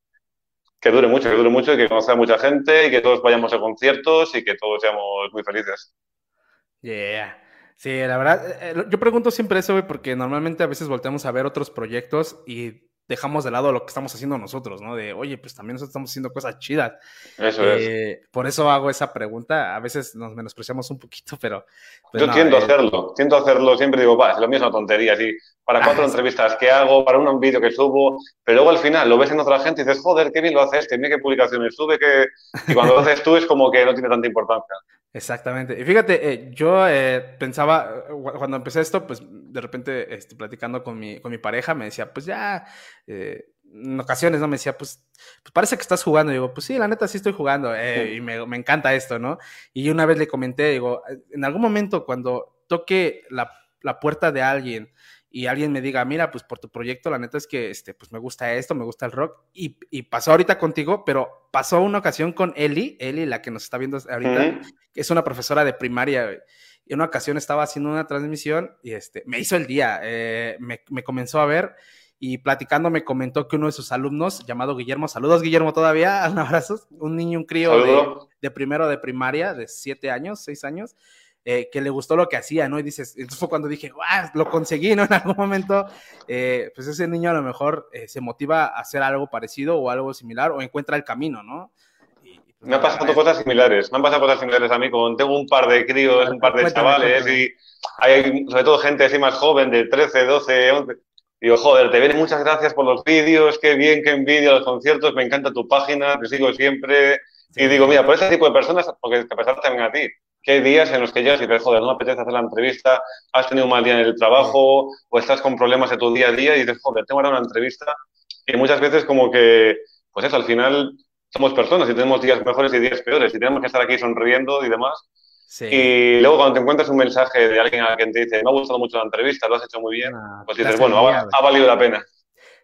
que dure mucho, que dure mucho y que conozca a mucha gente y que todos vayamos a conciertos y que todos seamos muy felices. Yeah. Sí, la verdad, eh, eh, yo pregunto siempre eso, güey, porque normalmente a veces volteamos a ver otros proyectos y dejamos de lado lo que estamos haciendo nosotros, ¿no? De, oye, pues también nosotros estamos haciendo cosas chidas. Eso es. Eh, por eso hago esa pregunta. A veces nos menospreciamos un poquito, pero... pues Yo no, tiendo a eh, hacerlo, tiendo a hacerlo, siempre digo, va, lo es una tontería, así, para cuatro Ah, entrevistas que hago, para un vídeo que subo, pero luego al final lo ves en otra gente y dices, joder, qué bien lo hace este, mira qué publicaciones sube, que... y cuando lo haces tú es como que no tiene tanta importancia. Exactamente. Y fíjate, eh, yo eh, pensaba, eh, cu- cuando empecé esto, pues de repente este, platicando con mi, con mi pareja, me decía, pues ya, eh, en ocasiones, ¿no? Me decía, pues, pues parece que estás jugando. Y digo, pues sí, la neta sí estoy jugando eh, y me, me encanta esto, ¿no? Y una vez le comenté, digo, "Eh, en algún momento cuando toque la, la puerta de alguien y alguien me diga, mira, pues por tu proyecto, la neta es que este, pues me gusta esto, me gusta el rock, y, y pasó ahorita contigo, pero pasó una ocasión con Eli, Eli, la que nos está viendo ahorita, que es una profesora de primaria. Y en una ocasión estaba haciendo una transmisión y este, me hizo el día, eh, me, me comenzó a ver y platicando me comentó que uno de sus alumnos, llamado Guillermo, saludos Guillermo todavía, un abrazo, un niño, un crío de, de primero de primaria, de siete años, seis años, eh, que le gustó lo que hacía, ¿no? Y dices, entonces fue cuando dije, ¡guau! Lo conseguí, ¿no? En algún momento, eh, pues ese niño a lo mejor eh, se motiva a hacer algo parecido o algo similar o encuentra el camino, ¿no? Y, pues, Me han pasado cosas similares. Me han pasado cosas similares a mí. Con, tengo un par de críos, un par de Cuéntame, chavales cuéntame. y hay sobre todo gente así más joven, de 13, 12, 11. Digo, joder, te vienen muchas gracias por los vídeos, qué bien, qué envidia los conciertos, me encanta tu página, te sigo siempre. Y digo, mira, por ese tipo de personas, porque te pasa también a ti, que hay días en los que llegas y te joder, no me apetece hacer la entrevista, has tenido un mal día en el trabajo o estás con problemas en tu día a día y dices, joder, tengo ahora una entrevista. Y muchas veces como que, pues eso, al final somos personas y tenemos días mejores y días peores y tenemos que estar aquí sonriendo y demás. Sí. Y luego cuando te encuentras un mensaje de alguien a quien te dice, me ha gustado mucho la entrevista, lo has hecho muy bien, Ah, pues dices, bueno, ha, ha valido la pena.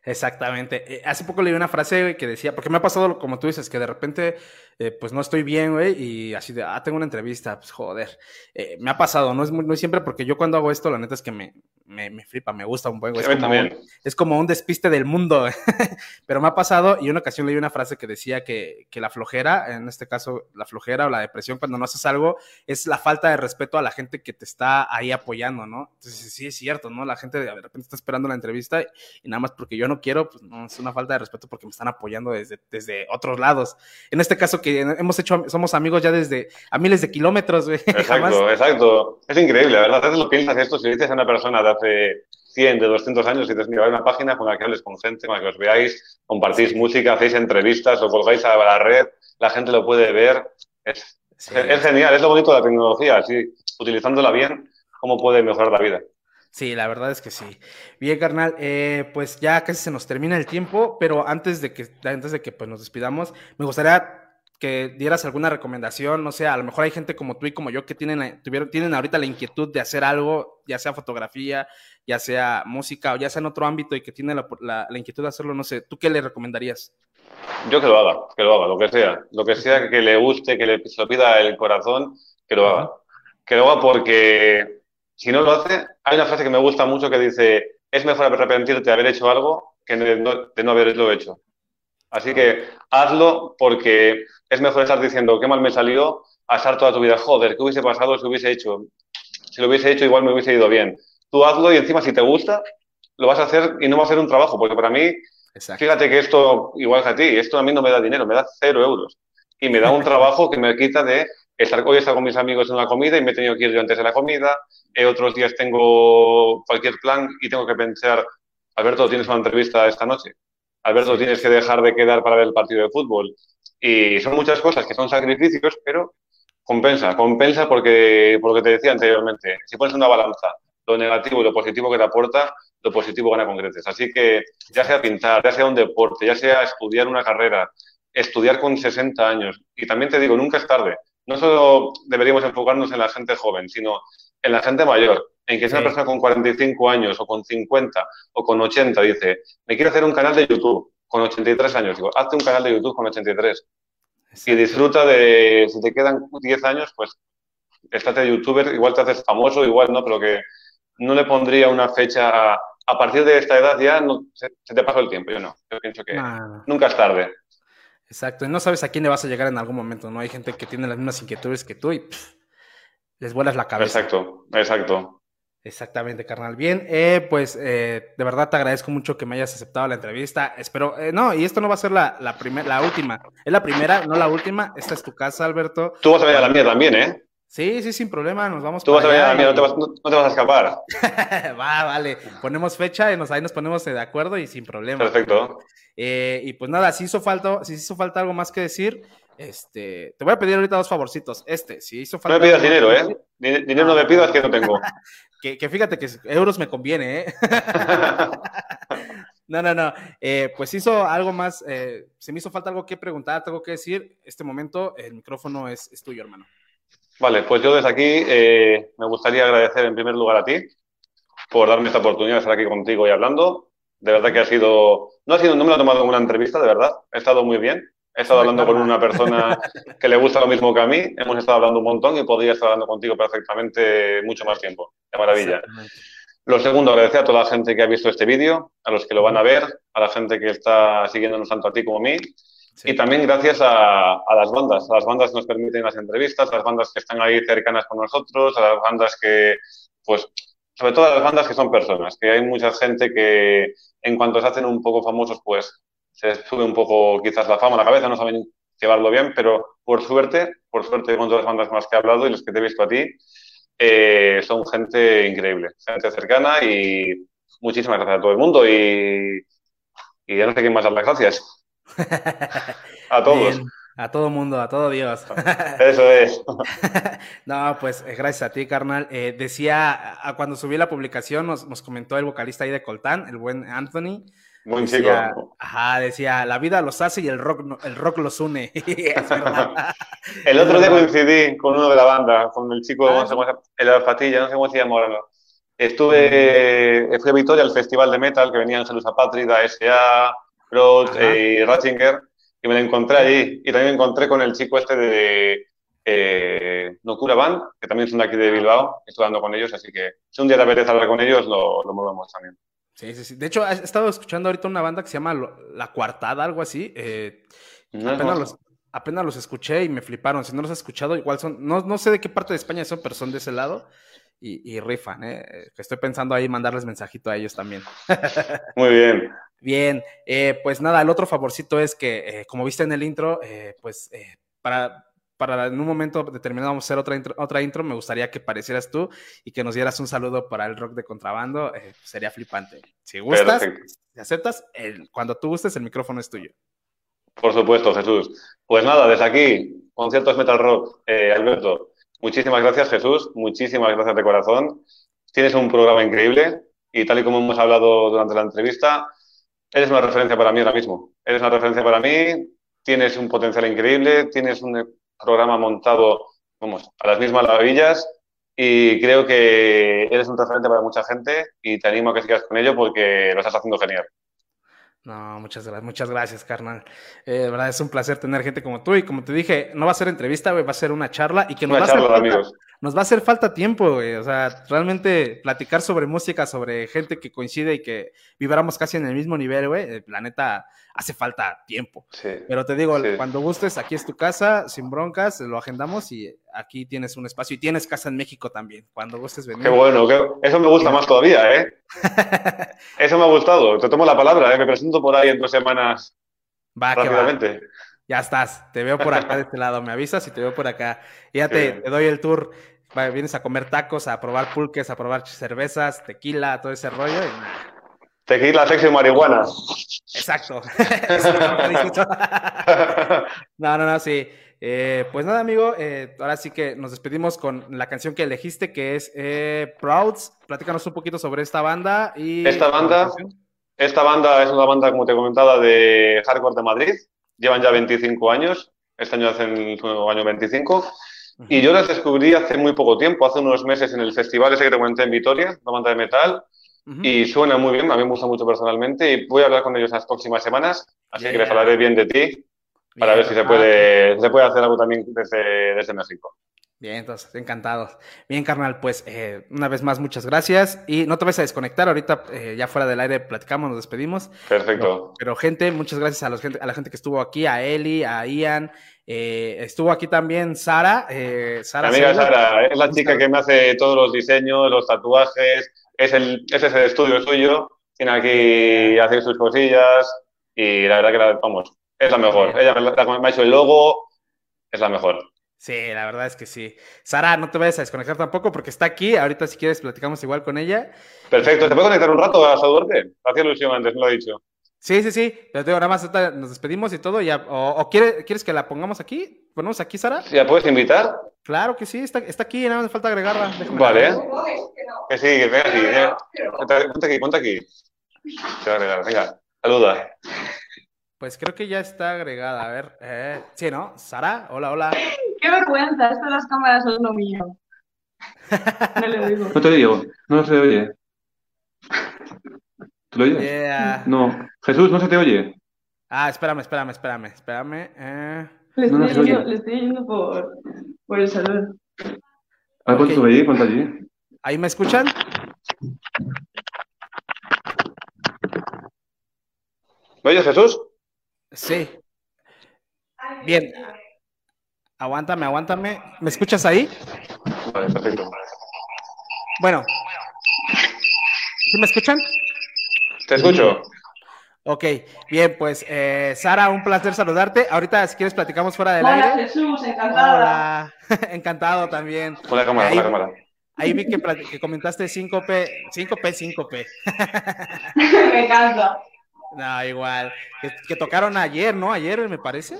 Exactamente. Eh, hace poco leí una frase que decía, porque me ha pasado, como tú dices, que de repente, eh, pues no estoy bien, güey, y así de, ah, tengo una entrevista, pues joder. Eh, me ha pasado, no es, muy, no es siempre, porque yo cuando hago esto, la neta es que me, me, me flipa, me gusta un buen, güey. Como un- es como un despiste del mundo, pero me ha pasado, y una ocasión leí una frase que decía que, que la flojera, en este caso, la flojera o la depresión cuando no haces algo, es la falta de respeto a la gente que te está ahí apoyando, ¿no? Entonces, sí es cierto, ¿no? La gente de repente está esperando la entrevista y nada más porque yo no quiero, pues no, es una falta de respeto porque me están apoyando desde, desde otros lados. En este caso que hemos hecho, somos amigos ya desde a miles de kilómetros, güey. Jamás- Exacto, exacto. Es increíble, la verdad. A veces lo piensas esto, si le dices a una persona de hace 100, de 200 años, y dices, mira, una página con la que hables con gente, con la que os veáis, compartís música, hacéis entrevistas, lo colgáis a la red, la gente lo puede ver. Es, Sí. es genial, es lo bonito de la tecnología, así, utilizándola bien, cómo puede mejorar la vida. Sí, la verdad es que sí. Bien, carnal, eh, pues ya casi se nos termina el tiempo, pero antes de que, antes de que pues, nos despidamos, me gustaría que dieras alguna recomendación, no sé, a lo mejor hay gente como tú y como yo que tienen, tuvieron, tienen ahorita la inquietud de hacer algo, ya sea fotografía, ya sea música o ya sea en otro ámbito y que tienen la, la- la inquietud de hacerlo, no sé, ¿tú qué le recomendarías? Yo que lo haga, que lo haga, lo que sea. Lo que sea que le guste, que le, se lo pida el corazón, que lo haga. Que lo haga porque si no lo hace, hay una frase que me gusta mucho que dice, es mejor arrepentirte de haber hecho algo que de no, de no haberlo hecho. Así que hazlo porque es mejor estar diciendo qué mal me salió a estar toda tu vida, joder, ¿qué hubiese pasado si hubiese hecho? Si lo hubiese hecho igual me hubiese ido bien. Tú hazlo y encima si te gusta, lo vas a hacer y no va a ser un trabajo, porque para mí Exacto. Fíjate que esto, igual que a ti, esto a mí no me da dinero, me da cero euros. Y me da un trabajo que me quita de estar, hoy estar con mis amigos en una comida y me he tenido que ir yo antes de la comida, eh, otros días tengo cualquier plan y tengo que pensar, Alberto, tienes una entrevista esta noche, Alberto, tienes que dejar de quedar para ver el partido de fútbol. Y son muchas cosas que son sacrificios, pero compensa, compensa porque, por lo que te decía anteriormente, si pones una balanza, lo negativo y lo positivo que te aporta, lo positivo gana con creces. Así que ya sea pintar, ya sea un deporte, ya sea estudiar una carrera, estudiar con 60 años. Y también te digo, nunca es tarde. No solo deberíamos enfocarnos en la gente joven, sino en la gente mayor. En que si una persona con 45 años o con 50 o con 80 dice, me quiero hacer un canal de YouTube con 83 años, digo, hazte un canal de YouTube con 83 y disfruta de, si te quedan 10 años, pues estate de youtuber, igual te haces famoso, igual no, pero que no le pondría una fecha a, a partir de esta edad ya no, se, se te pasó el tiempo, yo no, yo pienso que nunca es tarde. Exacto, y no sabes a quién le vas a llegar en algún momento, ¿no? Hay gente que tiene las mismas inquietudes que tú y pff, les vuelas la cabeza. Exacto, exacto. Exactamente, carnal. Bien, eh, pues eh, de verdad te agradezco mucho que me hayas aceptado la entrevista. Espero, eh, no, y esto no va a ser la, la, primer- la última. Es la primera, no la última. Esta es tu casa, Alberto. Tú vas a venir a la mía también, ¿eh? Sí, sí, sin problema, nos vamos Tú vas a venir a la mía, no te vas, no- no te vas a escapar. Va, vale. Ponemos fecha y nos, ahí nos ponemos de acuerdo y sin problema. Perfecto. Eh, y pues nada, si hizo falta, si hizo falta algo más que decir, este, te voy a pedir ahorita dos favorcitos. Este, si hizo No falta. me pidas dinero, ¿eh? Dinero no me pidas que no tengo. Que, que fíjate que euros me conviene, ¿eh? No, no, no. Eh, pues hizo algo más, eh, se me hizo falta algo que preguntar, algo que decir. Este momento el micrófono es, es tuyo, hermano. Vale, pues yo desde aquí eh, me gustaría agradecer en primer lugar a ti por darme esta oportunidad de estar aquí contigo y hablando. De verdad que ha sido, no ha sido, no me lo he tomado como una entrevista, de verdad. He estado muy bien. He estado hablando con una persona que le gusta lo mismo que a mí. Hemos estado hablando un montón y podría estar hablando contigo perfectamente mucho más tiempo. De maravilla. Lo segundo, agradecer a toda la gente que ha visto este vídeo, a los que lo van a ver, a la gente que está siguiéndonos tanto a ti como a mí. Sí. Y también gracias a, a las bandas, a las bandas que nos permiten las entrevistas, a las bandas que están ahí cercanas con nosotros, a las bandas que, pues, sobre todo a las bandas que son personas, que hay mucha gente que en cuanto se hacen un poco famosos, pues se les sube un poco quizás la fama a la cabeza, no saben llevarlo bien, pero por suerte, por suerte con todas las bandas con las que he hablado y los que te he visto a ti, eh, son gente increíble, gente cercana y muchísimas gracias a todo el mundo y, y ya no sé quién más dar las gracias. A todos. Bien, A todo mundo, a todo Dios. Eso es. No, pues eh, gracias a ti, carnal. Eh, decía, a- a cuando subí la publicación, nos, nos comentó el vocalista ahí de Coltán, el buen Anthony. Buen Decía, chico. Ajá, decía, la vida los hace y el rock, no- el rock los une. Es verdad. El otro día coincidí con uno de la banda, con el chico, Ah, no sé cómo se- el Alfatilla, no sé cómo se llama ahora. Estuve, fui a Vitoria al festival de metal que venían Jesús Apátrida, S.A., Brod Ajá. y Ratzinger, y me lo encontré allí. Y también me encontré con el chico este de eh, Nocura Band, que también son de aquí de Bilbao, estoy hablando con ellos, así que si un día te apetece hablar con ellos, lo, lo movemos también. Sí, sí, sí. De hecho, he estado escuchando ahorita una banda que se llama La Cuartada, algo así. Eh, No, apenas, no. los, apenas los escuché y me fliparon. Si no los has escuchado, igual son, no, no sé de qué parte de España son, pero son de ese lado. Y, y rifan, ¿eh? Eh, Estoy pensando ahí mandarles mensajito a ellos también. Muy bien. Bien, eh, pues nada, el otro favorcito es que, eh, como viste en el intro, eh, pues para, para en un momento determinado vamos a hacer otra intro, otra intro, me gustaría que parecieras tú y que nos dieras un saludo para el rock de contrabando, eh, sería flipante. Si gustas, Perfecto. si aceptas, el- cuando tú gustes, el micrófono es tuyo. Por supuesto, Jesús. Pues nada, desde aquí, Conciertos Metal Rock, eh, Alberto, muchísimas gracias, Jesús, muchísimas gracias de corazón. Tienes un programa increíble y tal y como hemos hablado durante la entrevista, eres una referencia para mí ahora mismo. Eres una referencia para mí, tienes un potencial increíble, tienes un programa montado, vamos, a las mismas maravillas y creo que eres un referente para mucha gente y te animo a que sigas con ello porque lo estás haciendo genial. No, muchas gracias, muchas gracias, carnal. Eh, de verdad es un placer tener gente como tú y como te dije, no va a ser entrevista, va a ser una charla y que nos Una a charla de falta- amigos. Nos va a hacer falta tiempo, güey. O sea, realmente platicar sobre música, sobre gente que coincide y que vibramos casi en el mismo nivel, güey. eh, La neta, hace falta tiempo. Sí. Pero te digo, Sí. cuando gustes, aquí es tu casa, sin broncas, lo agendamos y aquí tienes un espacio. Y tienes casa en México también. Cuando gustes venir. Qué bueno, qué- eso me gusta más todavía, ¿eh? Eso me ha gustado. Te tomo la palabra, ¿eh? Me presento por ahí en dos semanas Va, que va. Ya estás. Te veo por acá de este lado. Me avisas y te veo por acá. Ya te, doy el tour. Vienes a comer tacos, a probar pulques, a probar cervezas, tequila, todo ese rollo. y. Tequila, sexo y marihuana. Exacto. No, no, no, sí. Eh, pues nada, amigo, eh, ahora sí que nos despedimos con la canción que elegiste, que es eh, Prouds. Platícanos un poquito sobre esta banda y... Esta banda- Esta banda es una banda, como te comentaba, de hardcore de Madrid. Llevan ya 25 años. Este año hacen su año 25. Y yo las descubrí hace muy poco tiempo, hace unos meses en el festival ese que te comenté en Vitoria, una banda de metal. Y suena muy bien, a mí me gusta mucho personalmente. Y voy a hablar con ellos las próximas semanas. Así que les hablaré bien de ti para Bien, ver si se ah, puede, se puede hacer algo también desde, desde México. Bien, entonces, encantados. Bien, carnal, pues eh, una vez más, muchas gracias. Y no te vayas a desconectar, ahorita eh, ya fuera del aire platicamos, nos despedimos. Perfecto. Pero, pero, gente, muchas gracias a, los gente, a la gente que estuvo aquí, a Eli, a Ian. eh, estuvo aquí también Sara. Eh, Sara Mi amiga. Sara es la chica que me hace todos los diseños, los tatuajes, es el, ese es el estudio suyo, tiene aquí hacer sus cosillas y la verdad que la, vamos, es la mejor. Ella me, la- me ha hecho el logo, es la mejor. Sí, la verdad es que sí. Sara, no te vayas a desconectar tampoco porque está aquí. Ahorita, si quieres, platicamos igual con ella. Perfecto, ¿te puedo conectar un rato a saludarte? Hacía ilusión antes, me lo he dicho. Sí, sí, sí. Pero te digo, nada más nos despedimos y todo. Ya, o o quiere- quieres que la pongamos aquí? ¿Ponemos aquí, Sara? ¿Ya puedes invitar? Claro que sí, está, está aquí, nada más falta agregarla. Déjame Vale. Que sí, que venga aquí. Ponte aquí, ponte aquí. Te voy a agregar, Venga, saluda. Pues creo que ya está agregada. A ver, eh, sí, ¿no? Sara, hola, hola. Qué vergüenza, esto de las cámaras es lo mío. No le digo. No te digo, no se oye. ¿Tú lo oyes? Yeah. No. Jesús, no se te oye. Ah, espérame, espérame, espérame, espérame. eh. Le No, no estoy, se yendo, le estoy yendo por, por el salón. A ver, Ok. ponte ponte allí. ¿Ahí me escuchan? ¿Me oyes, Jesús? Sí. Bien. Aguántame, aguántame. ¿Me escuchas ahí? Vale, perfecto. Bueno. ¿Sí me escuchan? Te escucho. Ok, bien, pues eh, Sara, un placer saludarte. Ahorita, si quieres, platicamos fuera del Hola aire. Jesús, encantada. Hola, encantado también. Hola cámara, Ahí- hola cámara. Ahí vi que, comentaste 5P, 5P, 5P. Me encanta. No, igual. Que, que tocaron ayer, ¿no? Ayer, me parece.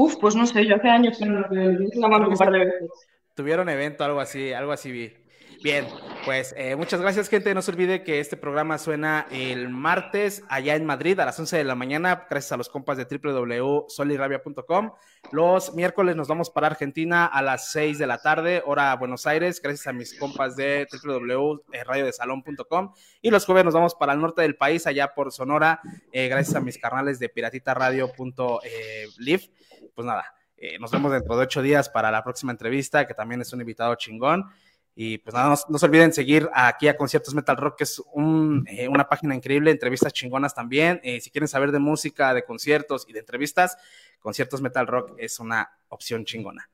Uf, pues no sé, yo hace años que no la mando un par de veces. Tuvieron evento, algo así, algo así vi. Bien, pues eh, muchas gracias, gente. No se olvide que este programa suena el martes allá en Madrid a las 11 de la mañana, gracias a los compas de www.solirabia.com. Los miércoles nos vamos para Argentina a las 6 de la tarde, hora Buenos Aires, gracias a mis compas de www.radiodesalon.com. Y los jueves nos vamos para el norte del país, allá por Sonora, eh, gracias a mis carnales de piratitaradio.live. Pues nada, eh, nos vemos dentro de ocho días para la próxima entrevista, que también es un invitado chingón. Y pues nada, no, se olviden seguir aquí a Conciertos Metal Rock, que es un, eh, una página increíble, entrevistas chingonas también. Eh, si quieren saber de música, de conciertos y de entrevistas, Conciertos Metal Rock es una opción chingona.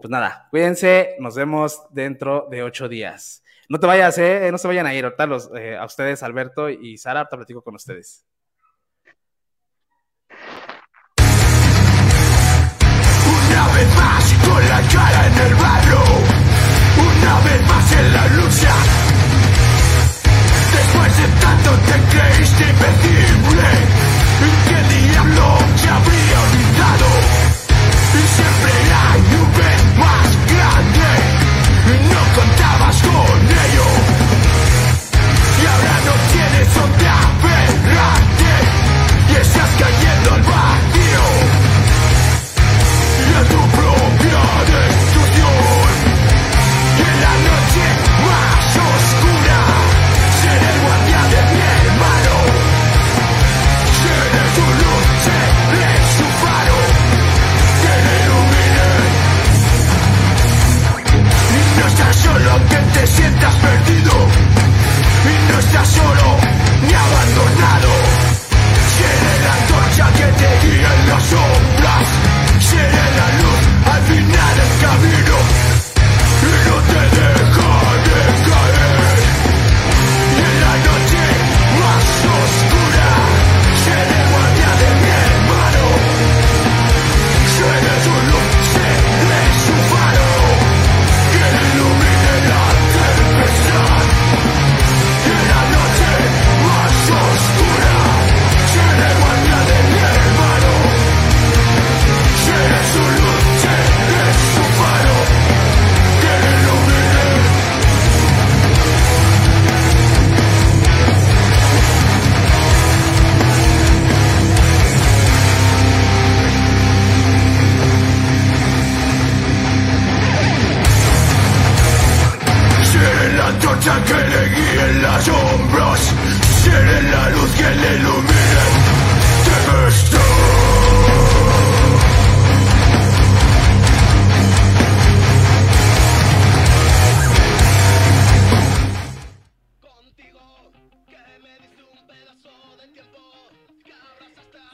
Pues nada, cuídense, nos vemos dentro de ocho días. No te vayas, eh, no se vayan a ir, ahorita los, a ustedes, Alberto y Sara, ahorita platico con ustedes. Con la cara en el barro, una vez más en la lucha. Después de tanto te creíste invencible, ¿qué diablo se habría olvidado? Y siempre hay un vez más grande, no contabas con ello. Y ahora no tienes donde aferrarte, y estás cayendo estás solo ni abandonado. Seré la antorcha que te guía en sombras.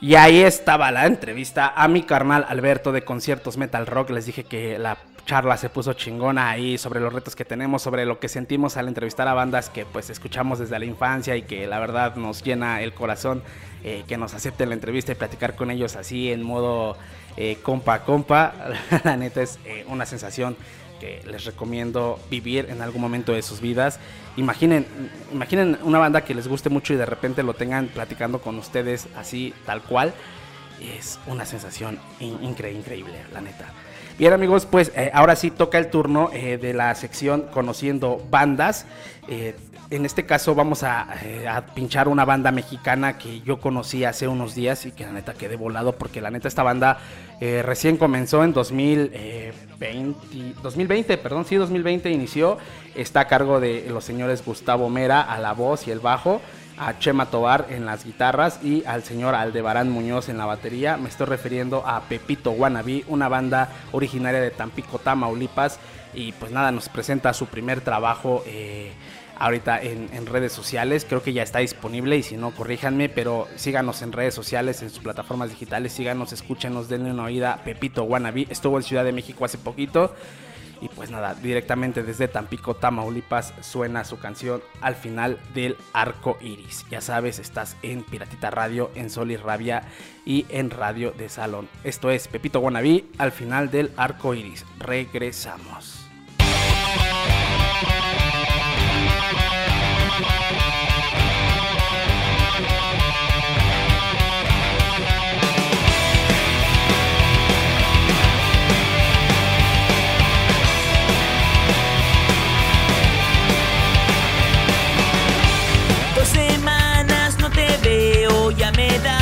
Y ahí estaba la entrevista a mi carnal Alberto de Conciertos Metal Rock. Les dije que la charla se puso chingona ahí sobre los retos que tenemos, sobre lo que sentimos al entrevistar a bandas que pues escuchamos desde la infancia y que la verdad nos llena el corazón eh, que nos acepten la entrevista y platicar con ellos así en modo eh, compa compa. la neta es eh, una sensación que les recomiendo vivir en algún momento de sus vidas. Imaginen, imaginen una banda que les guste mucho y de repente lo tengan platicando con ustedes así, tal cual. Es una sensación in- incre- increíble, la neta. Bien amigos, pues eh, ahora sí toca el turno eh, de la sección conociendo bandas. Eh, en este caso vamos a, eh, a pinchar una banda mexicana que yo conocí hace unos días y que la neta quedé volado porque la neta esta banda eh, recién comenzó en 2020, 2020, perdón, sí, 2020 inició. Está a cargo de los señores Gustavo Mera a la voz y el bajo, a Chema Tobar en las guitarras y al señor Aldebarán Muñoz en la batería. Me estoy refiriendo a Pepito Wannabe, una banda originaria de Tampico, Tamaulipas. Y pues nada, nos presenta su primer trabajo. eh, ahorita en, redes sociales. Creo que ya está disponible y si no, corríjanme, pero síganos en redes sociales, en sus plataformas digitales, síganos, escúchenos, denle una oída. Pepito Wannabe estuvo en Ciudad de México hace poquito. Y pues nada, directamente desde Tampico, Tamaulipas, suena su canción al final del arco iris. Ya sabes, estás en Piratita Radio, en Sol y Rabia y en Radio de Salón. Esto es Pepito Guanabí al final del arco iris. Regresamos. Ya me he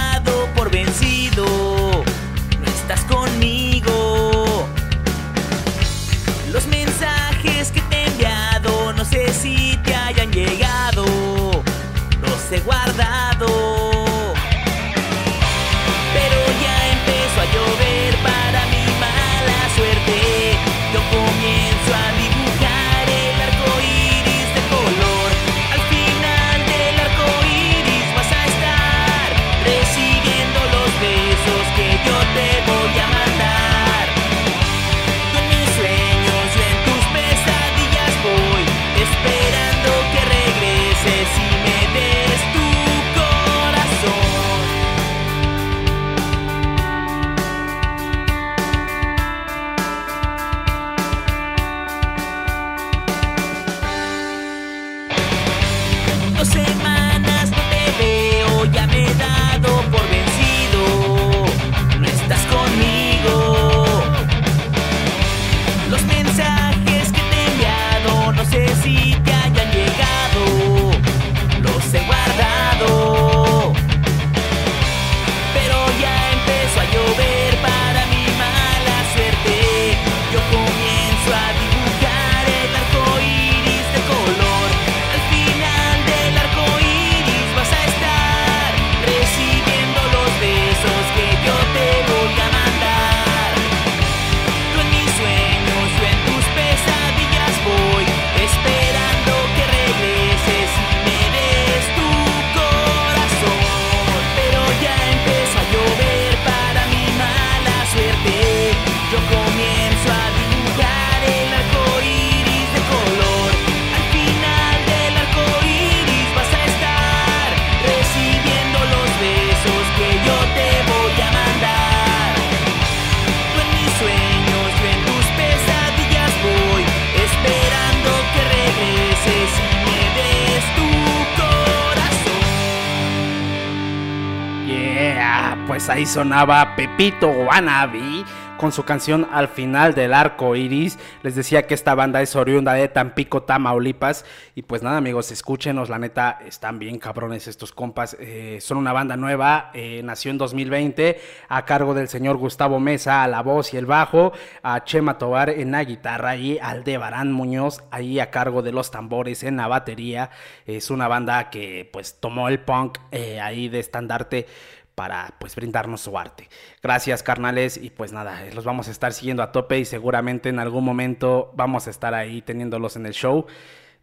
sonaba Pepito Wannabe con su canción Al final del arco iris. Les decía que esta banda es oriunda de Tampico, Tamaulipas. Y pues nada, amigos, escúchenos, la neta, están bien cabrones estos compas. Eh, son una banda nueva, eh, nació en 2020 a cargo del señor Gustavo Mesa a la voz y el bajo, a Chema Tobar en la guitarra y Aldebarán Muñoz ahí a cargo de los tambores en la batería. Es una banda que pues tomó el punk eh, ahí de estandarte para pues brindarnos su arte. Gracias carnales y pues nada, los vamos a estar siguiendo a tope y seguramente en algún momento vamos a estar ahí teniéndolos en el show.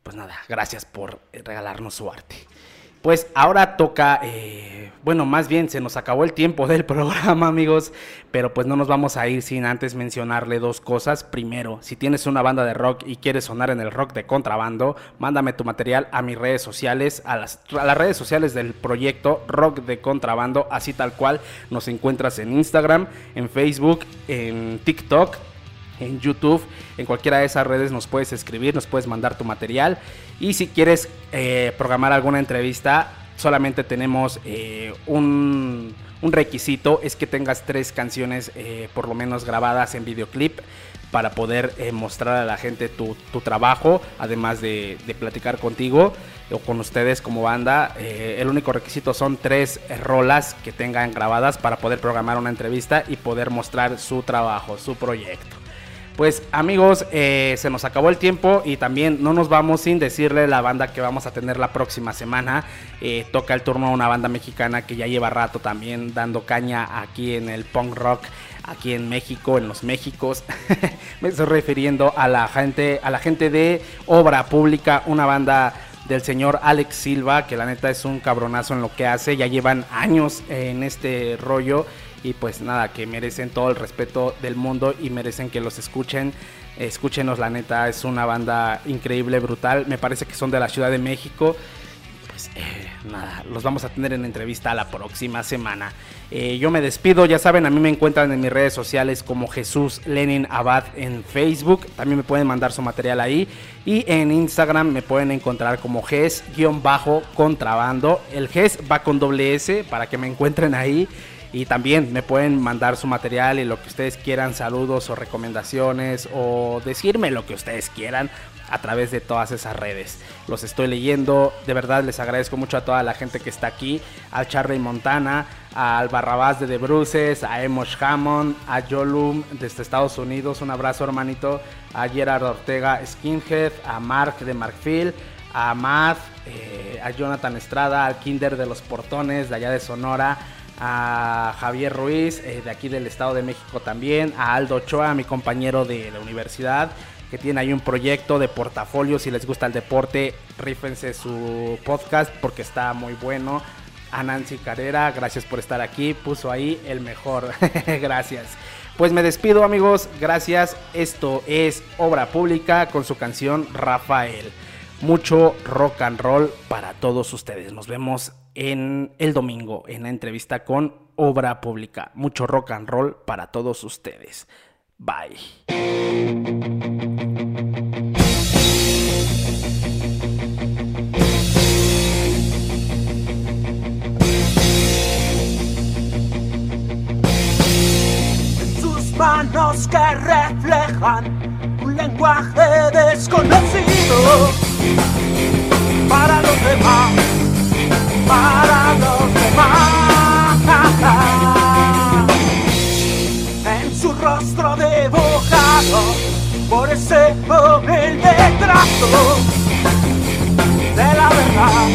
Pues nada, gracias por regalarnos su arte. Pues ahora toca, eh, bueno, más bien se nos acabó el tiempo del programa, amigos, pero pues no nos vamos a ir sin antes mencionarle dos cosas. Primero, si tienes una banda de rock y quieres sonar en el rock de contrabando, mándame tu material a mis redes sociales, a las, a las redes sociales del proyecto Rock de Contrabando, así tal cual nos encuentras en Instagram, en Facebook, en TikTok en YouTube, en cualquiera de esas redes nos puedes escribir, nos puedes mandar tu material. Y si quieres eh, programar alguna entrevista, solamente tenemos eh, un, requisito, es que tengas tres canciones eh, por lo menos grabadas en videoclip para poder mostrar a la gente tu, trabajo, además de, platicar contigo o con ustedes como banda. El único requisito son tres rolas que tengan grabadas para poder programar una entrevista y poder mostrar su trabajo, su proyecto. Pues amigos, eh, se nos acabó el tiempo y también no nos vamos sin decirle la banda que vamos a tener la próxima semana. Eh, toca el turno a una banda mexicana que ya lleva rato también dando caña aquí en el punk rock, aquí en México, en los Méxicos. Me estoy refiriendo a la gente, a la gente de Obra Pública, una banda del señor Alex Silva, que la neta es un cabronazo en lo que hace, ya llevan años en este rollo y pues nada, que merecen todo el respeto del mundo y merecen que los escuchen. Escúchenos, la neta, es una banda increíble, brutal. Me parece que son de la Ciudad de México. Pues eh, nada, los vamos a tener en entrevista la próxima semana. Eh, yo me despido, ya saben, a mí me encuentran en mis redes sociales como Jesús Lenin Abad en Facebook. También me pueden mandar su material ahí. Y en Instagram me pueden encontrar como GES-contrabando. El GES va con doble S para que me encuentren ahí. Y también me pueden mandar su material y lo que ustedes quieran, saludos o recomendaciones o decirme lo que ustedes quieran a través de todas esas redes. Los estoy leyendo, de verdad les agradezco mucho a toda la gente que está aquí, al Charlie Montana, al Barrabás de The Bruces, a Emosh Hammond, a Jolum desde Estados Unidos, un abrazo hermanito, a Gerard Ortega Skinhead, a Mark de Markfield, a Matt, eh, a Jonathan Estrada, al Kinder de los Portones de allá de Sonora, a Javier Ruiz eh, de aquí del Estado de México también, a Aldo Ochoa, mi compañero de la universidad, que tiene ahí un proyecto de portafolio. Si les gusta el deporte, rífense su podcast porque está muy bueno. A Nancy Carrera, gracias por estar aquí. Puso ahí el mejor. gracias. Pues me despido amigos, gracias. Esto es Obra Pública con su canción Rafael. Mucho rock and roll para todos ustedes. Nos vemos en el domingo en la entrevista con Obra Pública. Mucho rock and roll para todos ustedes. Bye. sus manos que reflejan un lenguaje desconocido para los demás, para los demás. En su rostro dibujado por ese humilde trazo de la verdad,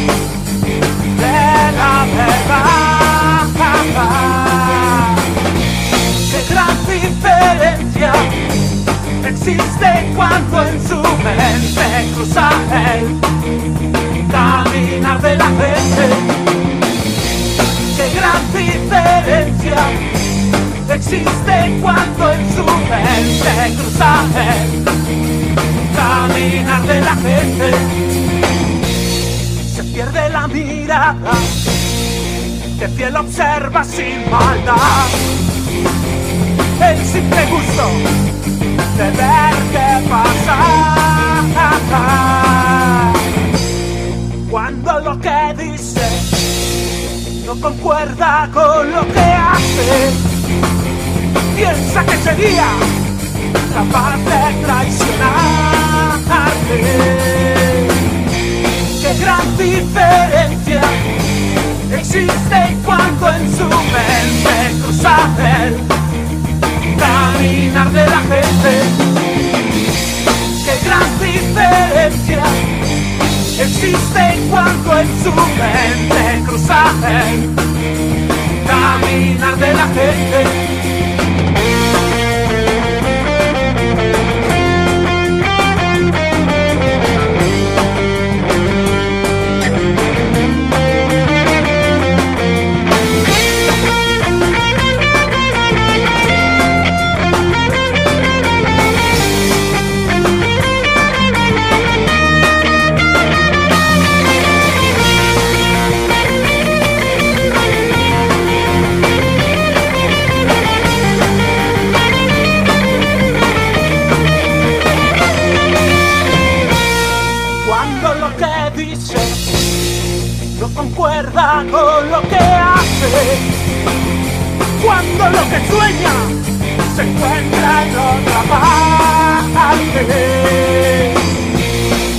de la verdad. Concuerda con lo que hace, piensa que sería capaz de traicionarte. Qué gran diferencia existe cuando en su mente cruza el caminar de la gente. Qué gran diferencia existe cuando en su mente cruza el caminar de la gente. Cuando lo que sueña se encuentra en otra parte.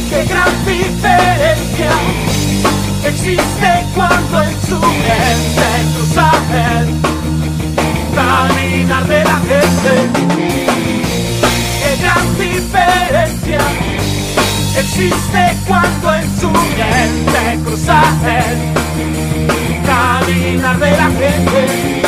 Qué gran diferencia existe cuando en su mente cruza el caminar de la gente. Qué gran diferencia existe cuando en su mente cruza el caminar de la gente.